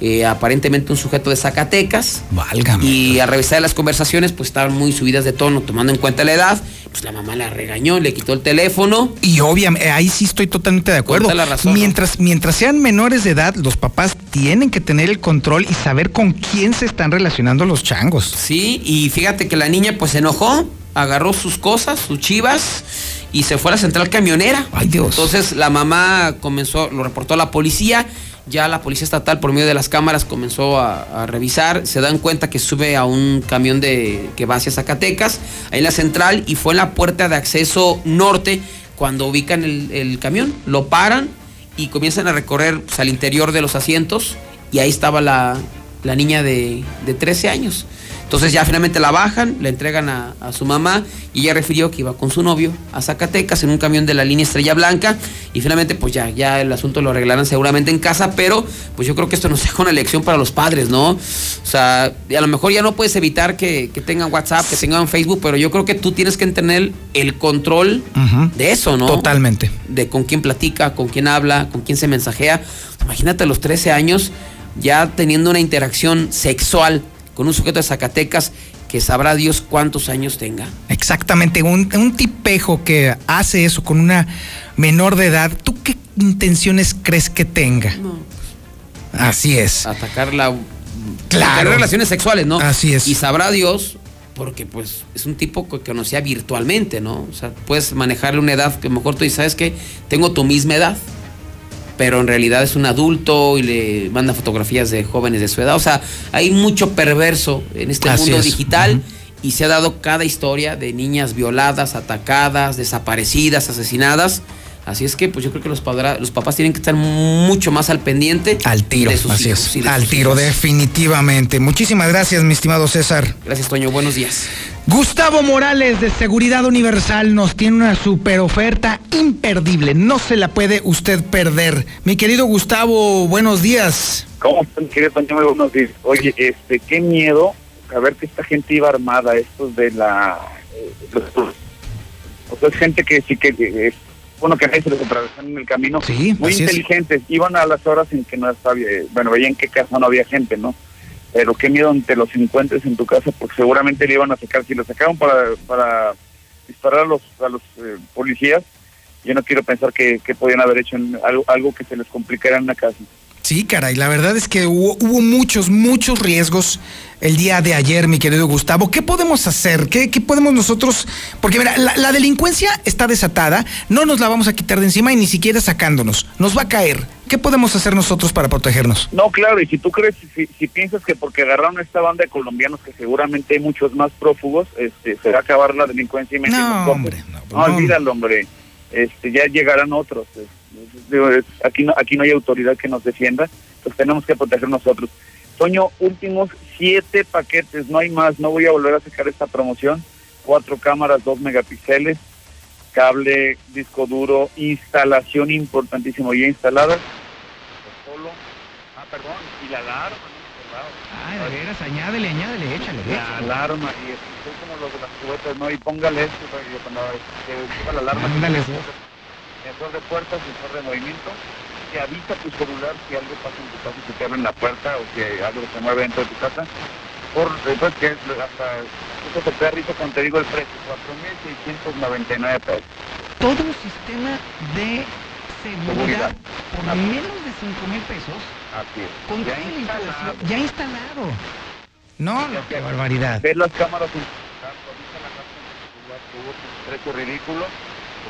eh, aparentemente un sujeto de Zacatecas. Válgame. Y al revisar las conversaciones, pues estaban muy subidas de tono, tomando en cuenta la edad. Pues la mamá la regañó, le quitó el teléfono. Y obviamente, ahí sí estoy totalmente de acuerdo. la razón, mientras, mientras sean menores de edad, los papás tienen que tener el control y saber con quién se están relacionando los changos. Sí, y fíjate que la niña pues se enojó, agarró sus cosas, sus chivas y se fue a la central camionera. Ay, Dios. Entonces la mamá comenzó, lo reportó a la policía. Ya la policía estatal, por medio de las cámaras, comenzó a, revisar. Se dan cuenta que sube a un camión de, que va hacia Zacatecas, ahí en la central, y fue en la puerta de acceso norte cuando ubican el, el camión. Lo paran y comienzan a recorrer pues, al interior de los asientos, y ahí estaba la, la niña de, de 13 años. Entonces ya finalmente la bajan, la entregan a, a, su mamá y ella refirió que iba con su novio a Zacatecas en un camión de la línea Estrella Blanca y finalmente pues ya, ya el asunto lo arreglarán seguramente en casa, pero pues yo creo que esto nos deja una lección para los padres, ¿no? O sea, a lo mejor ya no puedes evitar que, que tengan WhatsApp, que tengan Facebook, pero yo creo que tú tienes que tener el control uh -huh. de eso, ¿no? Totalmente. De con quién platica, con quién habla, con quién se mensajea. Imagínate a los 13 años ya teniendo una interacción sexual con un sujeto de Zacatecas que sabrá Dios cuántos años tenga. Exactamente, un, un, tipejo que hace eso con una menor de edad, ¿tú qué intenciones crees que tenga? No. Así es. Atacarla. Claro. Tener relaciones sexuales, ¿no? Así es. Y sabrá Dios, porque pues es un tipo que conocía virtualmente, ¿no? O sea, puedes manejarle una edad que a lo mejor tú dices, ¿sabes qué? Tengo tu misma edad pero en realidad es un adulto y le manda fotografías de jóvenes de su edad. O sea, hay mucho perverso en este Así mundo es. digital. Uh -huh. Y se ha dado cada historia de niñas violadas, atacadas, desaparecidas, asesinadas. Así es que, pues yo creo que los, padra, los papás tienen que estar mucho más al pendiente. Al tiro, de sus así hijos es. Al tiro, hijos. definitivamente. Muchísimas gracias, mi estimado César. Gracias, Toño. Buenos días. Gustavo Morales de Seguridad Universal nos tiene una super oferta imperdible. No se la puede usted perder. Mi querido Gustavo, buenos días. ¿Cómo están, querido Toño? Muy buenos días. Oye, este, qué miedo saber que esta gente iba armada, estos de la... Eh, los, o sea, es gente que sí que... Eh, bueno, que a se les atravesaron en el camino. Sí, muy inteligentes. Es. Iban a las horas en que no estaba... Bueno, veían qué casa no había gente, ¿no? Pero qué miedo te los encuentres en tu casa, porque seguramente le iban a sacar. Si lo sacaron para, para disparar a los, a los eh, policías, yo no quiero pensar que, que podían haber hecho en algo, algo que se les complicara en una casa. Sí, caray, la verdad es que hubo, hubo muchos, muchos riesgos el día de ayer, mi querido Gustavo. ¿Qué podemos hacer? ¿Qué, qué podemos nosotros? Porque mira, la, la delincuencia está desatada, no nos la vamos a quitar de encima y ni siquiera sacándonos, nos va a caer. ¿Qué podemos hacer nosotros para protegernos? No, claro, y si tú crees, si, si piensas que porque agarraron a esta banda de colombianos, que seguramente hay muchos más prófugos, este, se va a acabar la delincuencia y No, hombre, no, no, no. olvídalo, hombre. Este, ya llegarán otros. Es- es- digo, aquí, no, aquí no hay autoridad que nos defienda, pues tenemos que proteger nosotros. Toño, últimos siete paquetes, no hay más, no voy a volver a sacar esta promoción. Cuatro cámaras, dos megapíxeles, cable, disco duro, instalación importantísimo ya instalada. Solo, ah, perdón, y la alarma. Ay, de veras, añádele, añádele, échale. La alarma, y es, son como los de las cubetas, ¿no? Y póngale esto, para que cuando se la alarma. Ándale. Sensor de puertas, sensor de movimiento, que avisa tu celular si algo pasa en tu casa, si te abren la puerta o si algo se mueve dentro de tu casa. Por, después que es hasta, eso te pega risa cuando te digo el precio, 4.699 pesos. Todo un sistema de seguridad por menos de 5 mil pesos Así es. con Ya toda la instalación instalado. ya instalado. No, no, qué barbaridad. Ver las cámaras en tu casa, la casa en tu hubo un precio ridículo,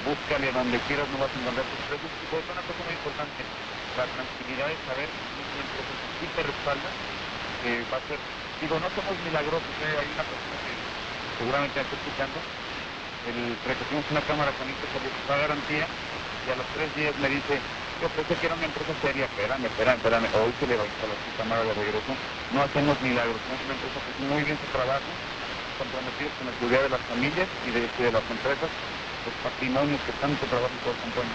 búscale donde quieras, no vas a encontrar tus precios. Y una cosa muy importante, la tranquilidad de saber que que sí te respalda, que va a ser, digo, no somos milagrosos, ¿eh? hay una persona que seguramente está escuchando, el, recogimos una cámara con este servicio de garantía y a los tres días me dice, yo pensé que era una empresa seria, espérame, espérame, espérame, hoy se le va a instalar su cámara de regreso, no hacemos milagros, somos una empresa que muy bien su trabajo, comprometidos con la seguridad de las familias y de las empresas, los patrimonios que tanto trabajo todos componen.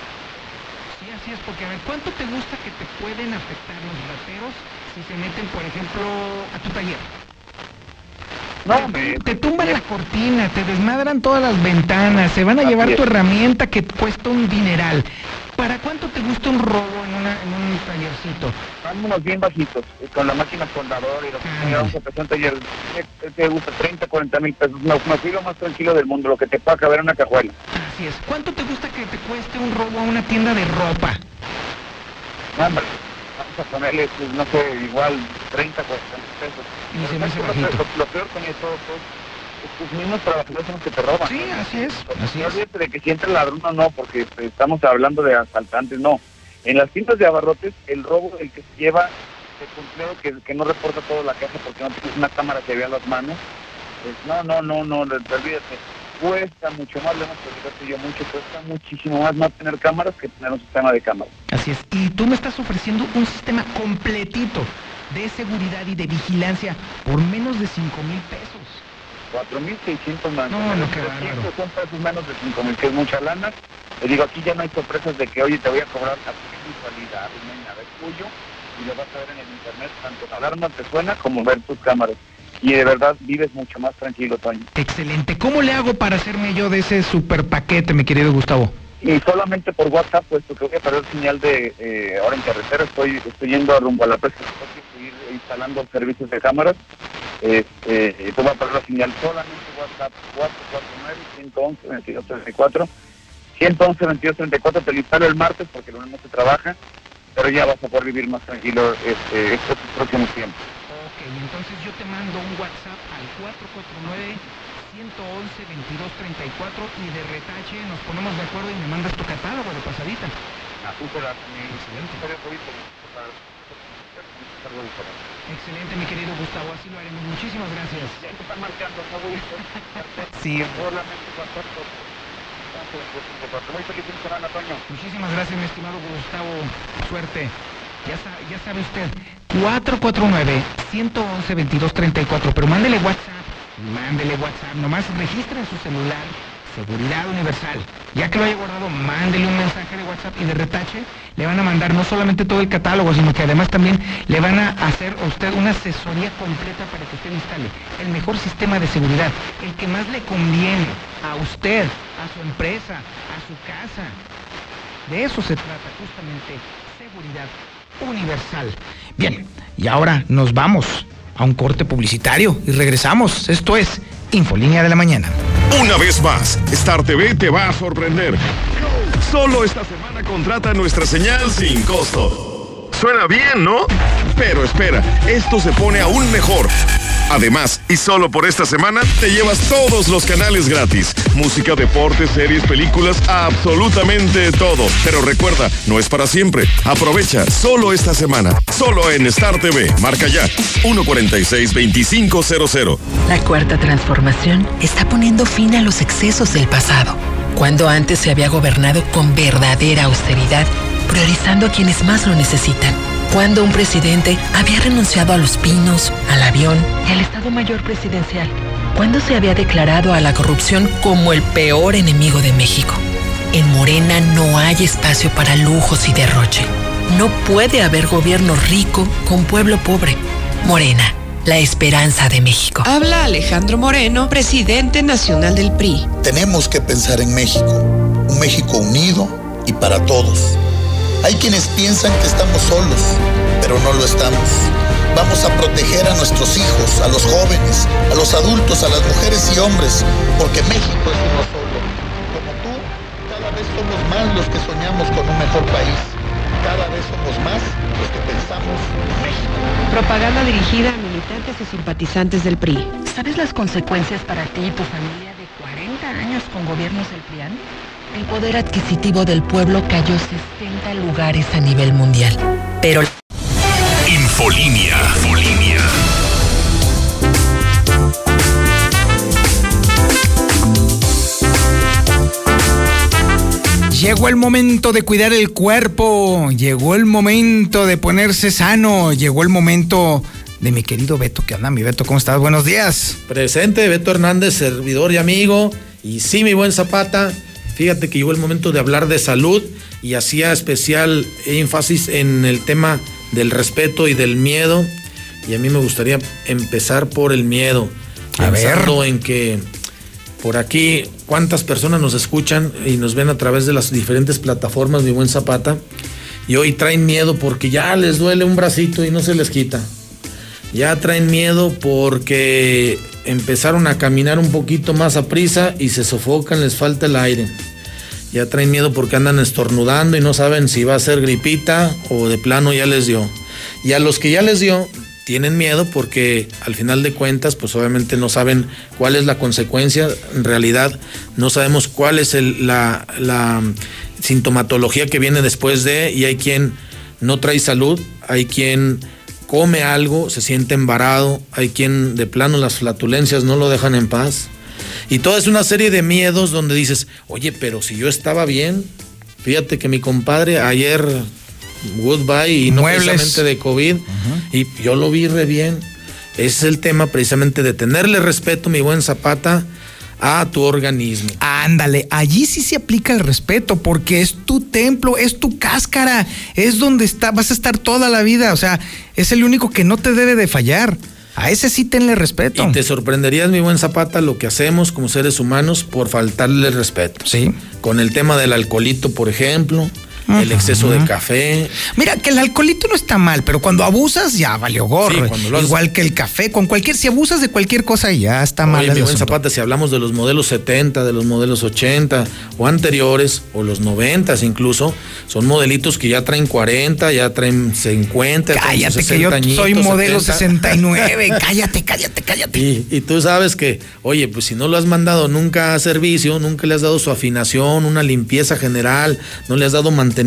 Sí, así es, porque a ver, ¿cuánto te gusta que te pueden afectar los rateros si se meten, por ejemplo, a tu taller? No, te, te tumban la cortina, te desmadran todas las ventanas, se van a llevar tu herramienta que cuesta un dineral. ¿Para cuánto te gusta un robo en, una, en un tallercito? Vámonos bien bajitos, eh, con la máquina soldadora y lo que sea, vamos a empezar un taller, ¿qué te gusta? 30, 40 mil pesos, me, me fui lo más tranquilo del mundo, lo que te pueda caber en una cajuela. Así es. ¿Cuánto te gusta que te cueste un robo a una tienda de ropa? Hombre, vamos a ponerle, pues, no sé, igual 30, 40 mil pesos. Y se me hace Lo- bajito. Lo, lo peor con eso, pues, es tus mismos trabajadores son los que te roban. Sí, así es, así no es. olvídate de que si entra el ladrón o no, porque este, estamos hablando de asaltantes, no. En las tiendas de abarrotes, el robo el que se lleva el cumpleo que, que no reporta toda la caja porque no tienes una cámara que vea las manos. pues, no, no, no, no, olvídate. Cuesta mucho más, lo hemos platicado yo mucho, cuesta muchísimo más no tener cámaras que tener un sistema de cámaras. Así es. Y tú me estás ofreciendo un sistema completito de seguridad y de vigilancia por menos de 5 mil pesos. 4.600 más. No, no, qué bárbaro. Son pesos menos de 5.000, que es mucha lana. Le digo, aquí ya no hay sorpresas de que, oye, te voy a cobrar a tu hay nada, es tuyo, y lo vas a ver en el internet, tanto la alarma te suena como ver tus cámaras. Y de verdad vives mucho más tranquilo, Toño. Excelente. ¿Cómo le hago para hacerme yo de ese super paquete, mi querido Gustavo? Y solamente por WhatsApp, puesto que voy a perder señal de eh, ahora en carretera, estoy, estoy yendo rumbo a la presa, estoy instalando servicios de cámaras. Este, y tú vas a perder la señal solamente WhatsApp 449-111-2234. 111-2234 te lo instalo el martes porque el lunes no se trabaja, pero ya vas a poder vivir más tranquilo este, estos próximos tiempos. Ok, entonces yo te mando un WhatsApp al 449-111-2234 y de retache nos ponemos de acuerdo y me mandas tu catálogo de pasadita. Excelente. Excelente, mi querido Gustavo, así lo haremos. Muchísimas gracias. Sí. Muchísimas gracias, mi estimado Gustavo. Suerte. Ya, sa- ya sabe usted, 449-111-2234, pero mándele WhatsApp, mándele WhatsApp, nomás registre en su celular Seguridad Universal. Ya que lo haya guardado, mándele un mensaje de WhatsApp y de retache le van a mandar no solamente todo el catálogo, sino que además también le van a hacer a usted una asesoría completa para que usted instale el mejor sistema de seguridad, el que más le conviene a usted, a su empresa, a su casa. De eso se trata justamente seguridad universal. Bien, y ahora nos vamos a un corte publicitario y regresamos. Esto es Infolínea de la Mañana. Una vez más, Star TV te va a sorprender. Solo esta semana contrata nuestra señal sin costo. Suena bien, ¿no? Pero espera, esto se pone aún mejor. Además, y solo por esta semana, te llevas todos los canales gratis. Música, deportes, series, películas, absolutamente todo. Pero recuerda, no es para siempre. Aprovecha solo esta semana. Solo en Star TV. Marca ya. 146-2500. La cuarta transformación está poniendo fin a los excesos del pasado. Cuando antes se había gobernado con verdadera austeridad, priorizando a quienes más lo necesitan cuando un presidente había renunciado a los pinos, al avión y al Estado Mayor Presidencial, cuando se había declarado a la corrupción como el peor enemigo de México. En Morena no hay espacio para lujos y derroche. No puede haber gobierno rico con pueblo pobre. Morena, la esperanza de México. Habla Alejandro Moreno, presidente nacional del PRI. Tenemos que pensar en México, un México unido y para todos hay quienes piensan que estamos solos, pero no lo estamos. Vamos a proteger a nuestros hijos, a los jóvenes, a los adultos, a las mujeres y hombres, porque México es uno solo. Como tú, cada vez somos más los que soñamos con un mejor país. Cada vez somos más los que pensamos en México. Propaganda dirigida a militantes y simpatizantes del PRI. ¿Sabes las consecuencias para ti y tu familia de 40 años con gobiernos del PRIAN? El poder adquisitivo del pueblo cayó 60 lugares a nivel mundial. Pero... Infolinia. Infolinia. Llegó el momento de cuidar el cuerpo, llegó el momento de ponerse sano, llegó el momento de mi querido Beto, que anda mi Beto, ¿cómo estás? Buenos días. Presente, Beto Hernández, servidor y amigo. Y sí, mi buen Zapata, Fíjate que llegó el momento de hablar de salud y hacía especial énfasis en el tema del respeto y del miedo. Y a mí me gustaría empezar por el miedo. A pensando en que por aquí, cuántas personas nos escuchan y nos ven a través de las diferentes plataformas, mi buen Zapata. Y hoy traen miedo porque ya les duele un bracito y no se les quita. Ya traen miedo porque empezaron a caminar un poquito más a prisa y se sofocan, les falta el aire ya traen miedo porque andan estornudando y no saben si va a ser gripita o de plano ya les dio. Y a los que ya les dio, tienen miedo porque al final de cuentas, pues obviamente no saben cuál es la consecuencia, en realidad no sabemos cuál es la, la sintomatología que viene después de, y hay quien no trae salud, hay quien come algo, se siente embarado, hay quien de plano las flatulencias no lo dejan en paz. Y toda es una serie de miedos donde dices, oye, pero si yo estaba bien, fíjate que mi compadre ayer, goodbye, y no precisamente de COVID, y yo lo vi re bien. Ese es el tema precisamente de tenerle respeto, mi buen Zapata, a tu organismo. Ándale, allí sí se aplica el respeto porque es tu templo, es tu cáscara, es donde está, vas a estar toda la vida, o sea, es el único que no te debe de fallar. A ese sí tenle respeto. Y te sorprenderías, mi buen Zapata, lo que hacemos como seres humanos por faltarle respeto. Sí. Con el tema del alcoholito, por ejemplo el exceso de café. Mira, que el alcoholito no está mal, pero cuando abusas ya valió gorro. Igual que el café, con cualquier, si abusas de cualquier cosa ya está mal. Oye, mi buen Zapata, si hablamos de los modelos 70, de los modelos 80 o anteriores, o los 90 incluso, son modelitos que ya traen 40, ya traen 50. Cállate, que yo soy modelo 69. cállate, cállate, cállate. Y, y tú sabes que, oye, pues si no lo has mandado nunca a servicio, nunca le has dado su afinación, una limpieza general, no le has dado mantenimiento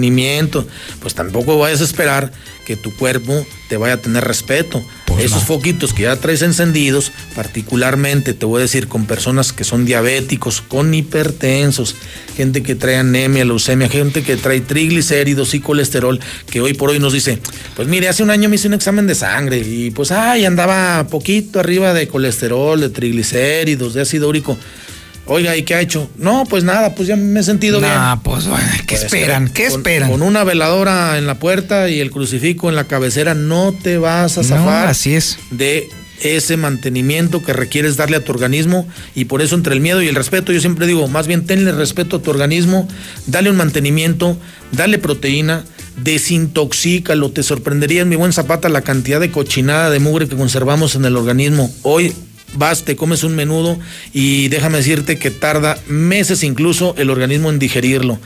pues tampoco vayas a esperar que tu cuerpo te vaya a tener respeto. Pues Esos foquitos que ya traes encendidos, particularmente te voy a decir con personas que son diabéticos, con hipertensos, gente que trae anemia, leucemia, gente que trae triglicéridos y colesterol, que hoy por hoy nos dice, pues mire, hace un año me hice un examen de sangre y pues, ay, andaba poquito arriba de colesterol, de triglicéridos, de ácido úrico. Oiga, ¿y qué ha hecho? No, pues nada, pues ya me he sentido bien. Ah, pues ¿qué pues, esperan? ¿Qué esperan? Con una veladora en la puerta y el crucifijo en la cabecera, no te vas a zafar. así es. De ese mantenimiento que requieres darle a tu organismo y por eso entre el miedo y el respeto yo siempre digo, más bien tenle respeto a tu organismo, dale un mantenimiento, dale proteína, desintoxícalo, te sorprendería en mi buen zapata la cantidad de cochinada de mugre que conservamos en el organismo. Hoy vas, te comes un menudo y déjame decirte que tarda meses incluso el organismo en digerirlo.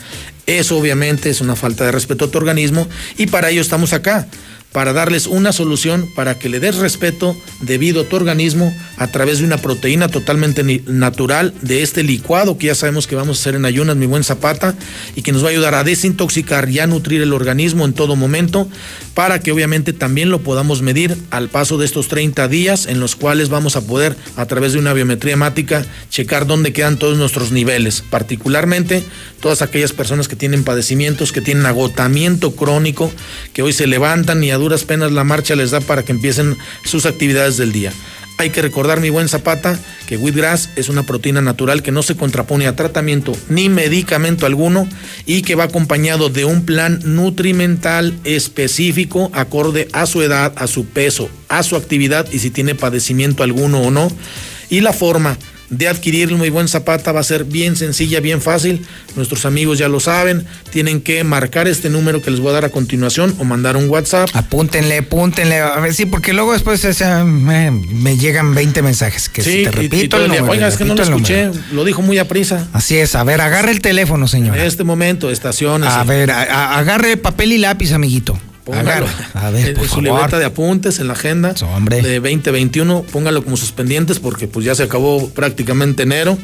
Eso obviamente es una falta de respeto a tu organismo y para ello estamos acá, para darles una solución para que le des respeto debido a tu organismo a través de una proteína totalmente natural de este licuado que ya sabemos que vamos a hacer en ayunas, mi buen Zapata, y que nos va a ayudar a desintoxicar y a nutrir el organismo en todo momento para que obviamente también lo podamos medir al paso de estos 30 días en los cuales vamos a poder a través de una biometría hemática checar dónde quedan todos nuestros niveles, particularmente todas aquellas personas que tienen padecimientos, que tienen agotamiento crónico, que hoy se levantan y a duras penas la marcha les da para que empiecen sus actividades del día. Hay que recordar, mi buen Zapata, que Wheatgrass es una proteína natural que no se contrapone a tratamiento ni medicamento alguno y que va acompañado de un plan nutrimental específico acorde a su edad, a su peso, a su actividad y si tiene padecimiento alguno o no. Y la forma de adquirirlo, muy buen Zapata, va a ser bien sencilla, bien fácil. Nuestros amigos ya lo saben, tienen que marcar este número que les voy a dar a continuación o mandar un WhatsApp. Apúntenle, apúntenle. A ver, sí, porque luego después o sea, me, me llegan 20 mensajes. Que Sí, si te y- y repito todo el el día, número, Oiga, es que no lo escuché, número". lo dijo muy a prisa. Así es, a ver, agarre el teléfono, señor. En este momento, estaciones. A ver, a- a- agarre papel y lápiz, amiguito. Póngalo. A ver, en, por en su libreta de apuntes, en la agenda de 2021, póngalo como sus pendientes porque pues ya se acabó prácticamente enero,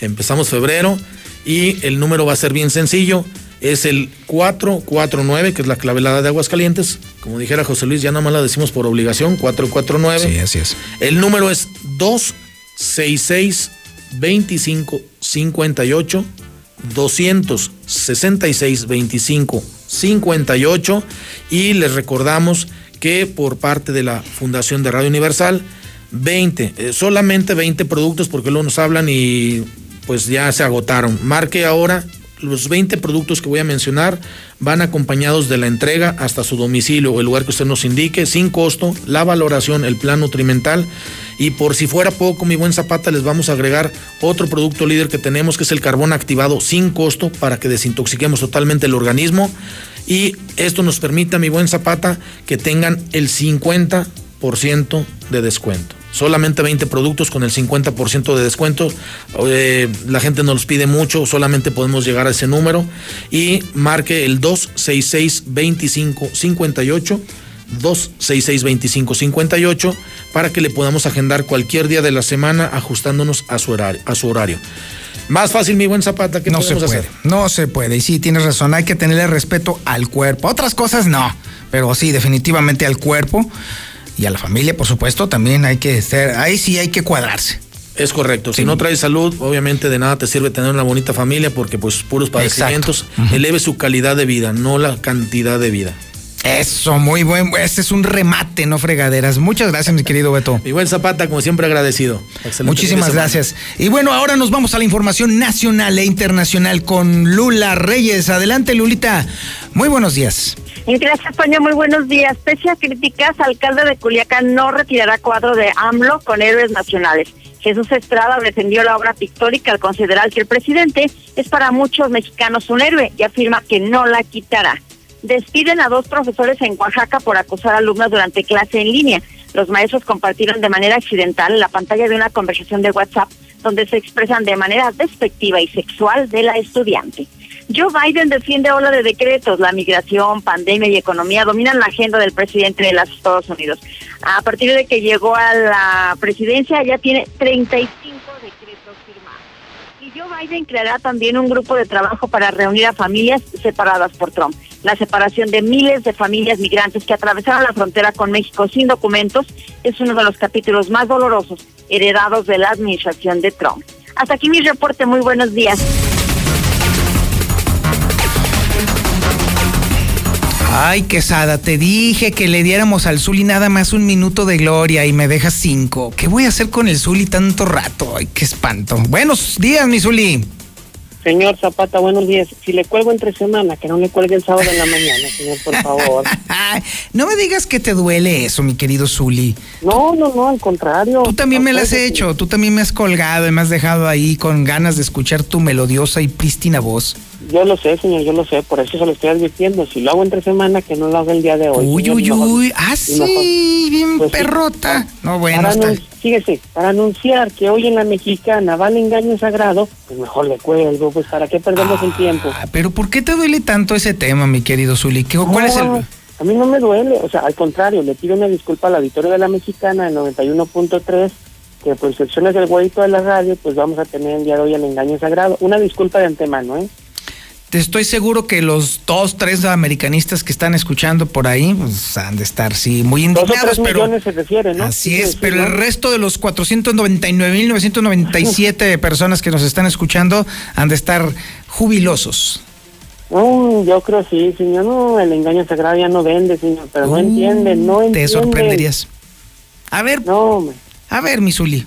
empezamos febrero y el número va a ser bien sencillo, es el 449, que es la clavelada de Aguascalientes, como dijera José Luis, ya nada más la decimos por obligación, 449. Sí, así es. El número es 266 25 58 266 25 58 y les recordamos que por parte de la Fundación de Radio Universal 20, eh, solamente 20 productos porque luego nos hablan y pues ya se agotaron. Marque ahora los 20 productos que voy a mencionar van acompañados de la entrega hasta su domicilio o el lugar que usted nos indique, sin costo, la valoración, el plan nutrimental. Y por si fuera poco, mi buen Zapata, les vamos a agregar otro producto líder que tenemos, que es el carbón activado sin costo para que desintoxiquemos totalmente el organismo. Y esto nos permite, mi buen Zapata, que tengan el 50% de descuento. Solamente 20 productos con el 50% de descuento. Eh, la gente nos los pide mucho, solamente podemos llegar a ese número. Y marque el 266 25 58 266 25 58 para que le podamos agendar cualquier día de la semana ajustándonos a su horario. A su horario. Más fácil, mi buen Zapata, ¿qué No se puede, hacer? no se puede. Y sí, tienes razón, hay que tenerle respeto al cuerpo. Otras cosas no, pero sí, definitivamente al cuerpo y a la familia, por supuesto, también hay que ser, ahí sí hay que cuadrarse. Es correcto. Si no traes salud, obviamente de nada te sirve tener una bonita familia porque pues puros padecimientos. Eleve su calidad de vida, no la cantidad de vida. Eso, muy buen, ese es un remate, no fregaderas. Muchas gracias, mi querido Beto. Mi buen Zapata, como siempre agradecido. Excelente Muchísimas gracias. Y bueno, ahora nos vamos a la información nacional e internacional con Lula Reyes. Adelante, Lulita. Muy buenos días. Gracias, Toño. Muy buenos días. Pese a críticas, alcalde de Culiacán no retirará cuadro de AMLO con héroes nacionales. Jesús Estrada defendió la obra pictórica al considerar que el presidente es para muchos mexicanos un héroe y afirma que no la quitará. Despiden a dos profesores en Oaxaca por acosar alumnos durante clase en línea. Los maestros compartieron de manera accidental la pantalla de una conversación de WhatsApp donde se expresan de manera despectiva y sexual de la estudiante. Joe Biden defiende ola de decretos. La migración, pandemia y economía dominan la agenda del presidente de los Estados Unidos. A partir de que llegó a la presidencia ya tiene 35 decretos firmados. Y Joe Biden creará también un grupo de trabajo para reunir a familias separadas por Trump. La separación de miles de familias migrantes que atravesaron la frontera con México sin documentos es uno de los capítulos más dolorosos heredados de la administración de Trump. Hasta aquí mi reporte. Muy buenos días. Ay, Quesada, te dije que le diéramos al Zuli nada más un minuto de gloria y me dejas cinco. ¿Qué voy a hacer con el Zuli tanto rato? Ay, qué espanto. Buenos días, mi Zuli. Señor Zapata, buenos días. Si le cuelgo entre semana, que no le cuelgue el sábado en la mañana, señor, por favor. No me digas que te duele eso, mi querido Zuli. No, no, no, al contrario. Tú también me lo has hecho, tú también me has colgado y me has dejado ahí con ganas de escuchar tu melodiosa y prístina voz. Yo lo sé, señor, yo lo sé, por eso se lo estoy advirtiendo. Si lo hago entre semana, que no lo haga el día de hoy. Uy, uy, uy. Ah, y mejor- sí, bien Pues sí. perrota. No, bueno, para, está. fíjese, para anunciar que hoy en la mexicana va el engaño sagrado, pues mejor le cuelgo, pues para qué perdemos el tiempo. Ah, Pero ¿por qué te duele tanto ese tema, mi querido Zuli? ¿Qué- ¿Cuál es No, el...? A mí no me duele, o sea, al contrario, le pido una disculpa al auditorio de la mexicana, el 91.3, que por secciones del huevito de la radio, pues vamos a tener el día de hoy el engaño sagrado. Una disculpa de antemano, ¿eh? Te estoy seguro que los dos, tres americanistas que están escuchando por ahí, pues han de estar, sí, muy Dos o indignados, tres pero... millones se refiere, ¿no? Así es, decir, pero ¿no? el resto de los 499.997 personas que nos están escuchando han de estar jubilosos. No, yo creo sí, señor. No, el engaño sagrado ya no vende, señor, pero no entiende, no entiende. Te sorprenderías. A ver, No, a ver, mi Zuli,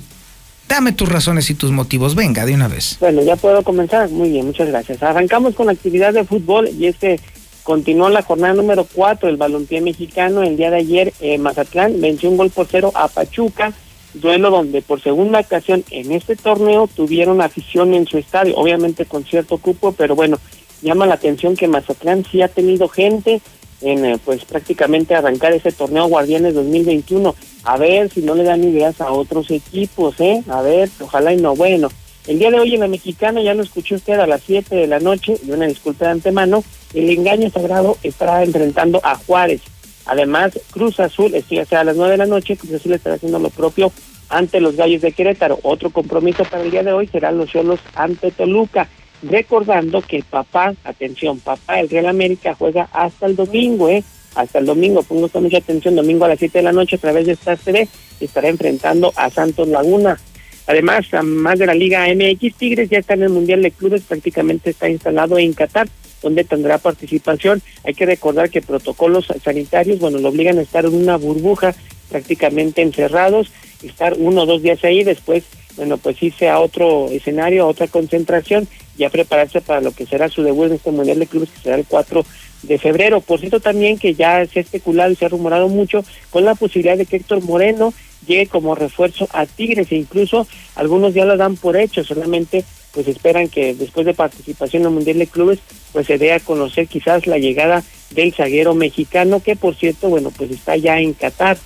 dame tus razones y tus motivos. Venga, de una vez. Bueno, ya puedo comenzar. Muy bien, muchas gracias. Arrancamos con la actividad de fútbol y es que continuó la jornada número 4 del balompié mexicano. El día de ayer, eh, Mazatlán venció un gol por cero a Pachuca. Duelo donde por segunda ocasión en este torneo tuvieron afición en su estadio, obviamente con cierto cupo, pero bueno, llama la atención que Mazatlán sí ha tenido gente en eh, pues prácticamente arrancar ese torneo Guardianes 2021. A ver si no le dan ideas a otros equipos, ¿eh? A ver, ojalá y no. Bueno, el día de hoy en la Mexicana, ya lo escuchó usted a las 7 de la noche, y una disculpa de antemano, el engaño sagrado estará enfrentando a Juárez. Además, Cruz Azul, esto ya sea a las 9 de la noche, Cruz Azul estará haciendo lo propio ante los Gallos de Querétaro. Otro compromiso para el día de hoy serán los Cholos ante Toluca. Recordando que papá, atención, papá, el Real América juega hasta el domingo, ¿eh? Hasta el domingo, pongo usted mucha atención, domingo a las 7 de la noche a través de Star TV, estará enfrentando a Santos Laguna. Además, más de la Liga MX, Tigres ya está en el Mundial de Clubes, prácticamente está instalado en Qatar, donde tendrá participación. Hay que recordar que protocolos sanitarios, bueno, lo obligan a estar en una burbuja, prácticamente encerrados, estar uno o dos días ahí, después, bueno, pues irse a otro escenario, a otra concentración, ya prepararse para lo que será su debut en este Mundial de Clubes, que será el 4 de febrero. Por cierto, también que ya se ha especulado y se ha rumorado mucho con la posibilidad de que Héctor Moreno llegue como refuerzo a Tigres e incluso algunos ya lo dan por hecho, solamente pues esperan que después de participación en el Mundial de Clubes pues se dé a conocer quizás la llegada del zaguero mexicano que por cierto bueno pues está ya en Qatar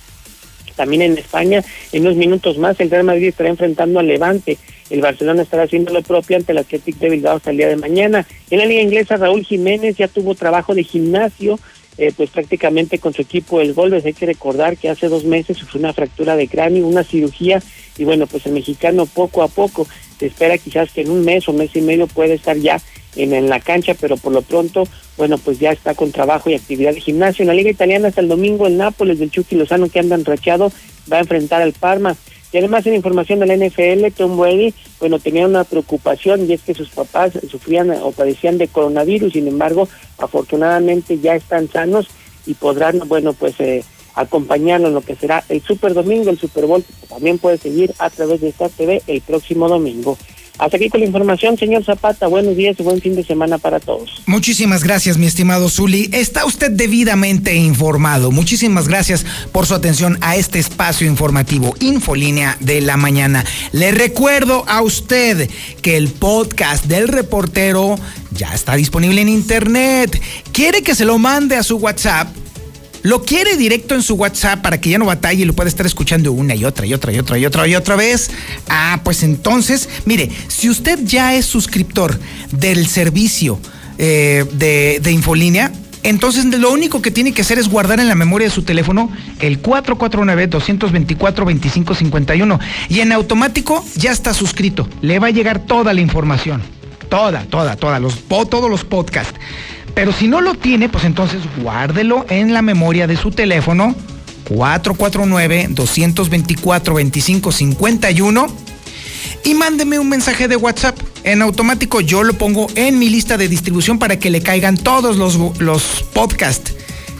también en España en unos minutos más el Real Madrid estará enfrentando al Levante. El Barcelona estará haciendo lo propio ante el Athletic de Bilbao hasta el día de mañana. En la liga inglesa Raúl Jiménez ya tuvo trabajo de gimnasio eh, pues prácticamente con su equipo el Golbes. Hay que recordar que hace dos meses sufrió una fractura de cráneo, una cirugía, y bueno, pues el mexicano poco a poco se espera quizás que en un mes o mes y medio puede estar ya en, en la cancha, pero por lo pronto, bueno, pues ya está con trabajo y actividad de gimnasio. En la Liga Italiana hasta el domingo el Nápoles del Chucky Lozano que anda enrachado va a enfrentar al Parma. Y además en información de la NFL, Tom Brady, bueno, tenía una preocupación y es que sus papás sufrían o padecían de coronavirus, sin embargo, afortunadamente ya están sanos y podrán, bueno, pues eh, acompañarlo en lo que será el Super Domingo, el Super Bowl, que también puede seguir a través de esta TV el próximo domingo. Hasta aquí con la información, señor Zapata. Buenos días y buen fin de semana para todos. Muchísimas gracias, mi estimado Zuli. Está usted debidamente informado. Muchísimas gracias por su atención a este espacio informativo, Infolínea de la Mañana. Le recuerdo a usted que el podcast del reportero ya está disponible en internet. ¿Quiere que se lo mande a su WhatsApp? Lo quiere directo en su WhatsApp para que ya no batalle y lo pueda estar escuchando una y otra y otra y otra y otra y otra vez. Ah, pues entonces, mire, si usted ya es suscriptor del servicio eh, de, de Infolínea, entonces lo único que tiene que hacer es guardar en la memoria de su teléfono el 449-224-2551 y en automático ya está suscrito. Le va a llegar toda la información. Toda, toda, toda, los, todos los podcasts. Pero si no lo tiene, pues entonces guárdelo en la memoria de su teléfono 449-224-2551 y mándeme un mensaje de WhatsApp. En automático yo lo pongo en mi lista de distribución para que le caigan todos los, los podcasts.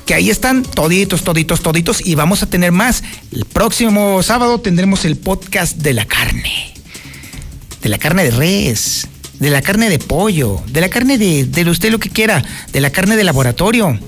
Que ahí están toditos, toditos, toditos. Y vamos a tener más. El próximo sábado tendremos el podcast de la carne. De la carne de res de la carne de pollo, de la carne de, de usted lo que quiera, de la carne de laboratorio,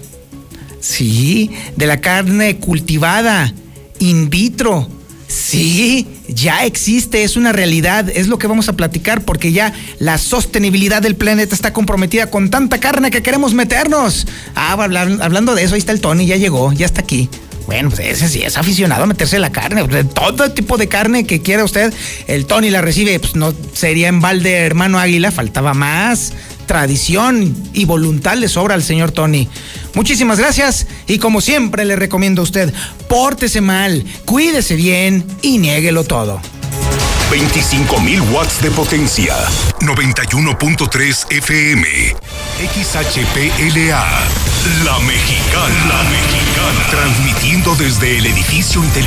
sí, de la carne cultivada, in vitro, Sí, ya existe, es una realidad, es lo que vamos a platicar porque ya la sostenibilidad del planeta está comprometida con tanta carne que queremos meternos. Ah, hablando de eso, ahí está el Tony, ya llegó, ya está aquí. Bueno, pues ese sí es aficionado a meterse la carne, de todo tipo de carne que quiera usted. El Tony la recibe, pues no sería en balde hermano Águila, faltaba más. Tradición y voluntad le sobra al señor Tony. Muchísimas gracias y como siempre le recomiendo a usted, pórtese mal, cuídese bien y niéguelo todo. 25.000 watts de potencia. 91.3 FM. XHPLA. La Mexicana. La Mexicana. Transmitiendo desde el edificio inteligente.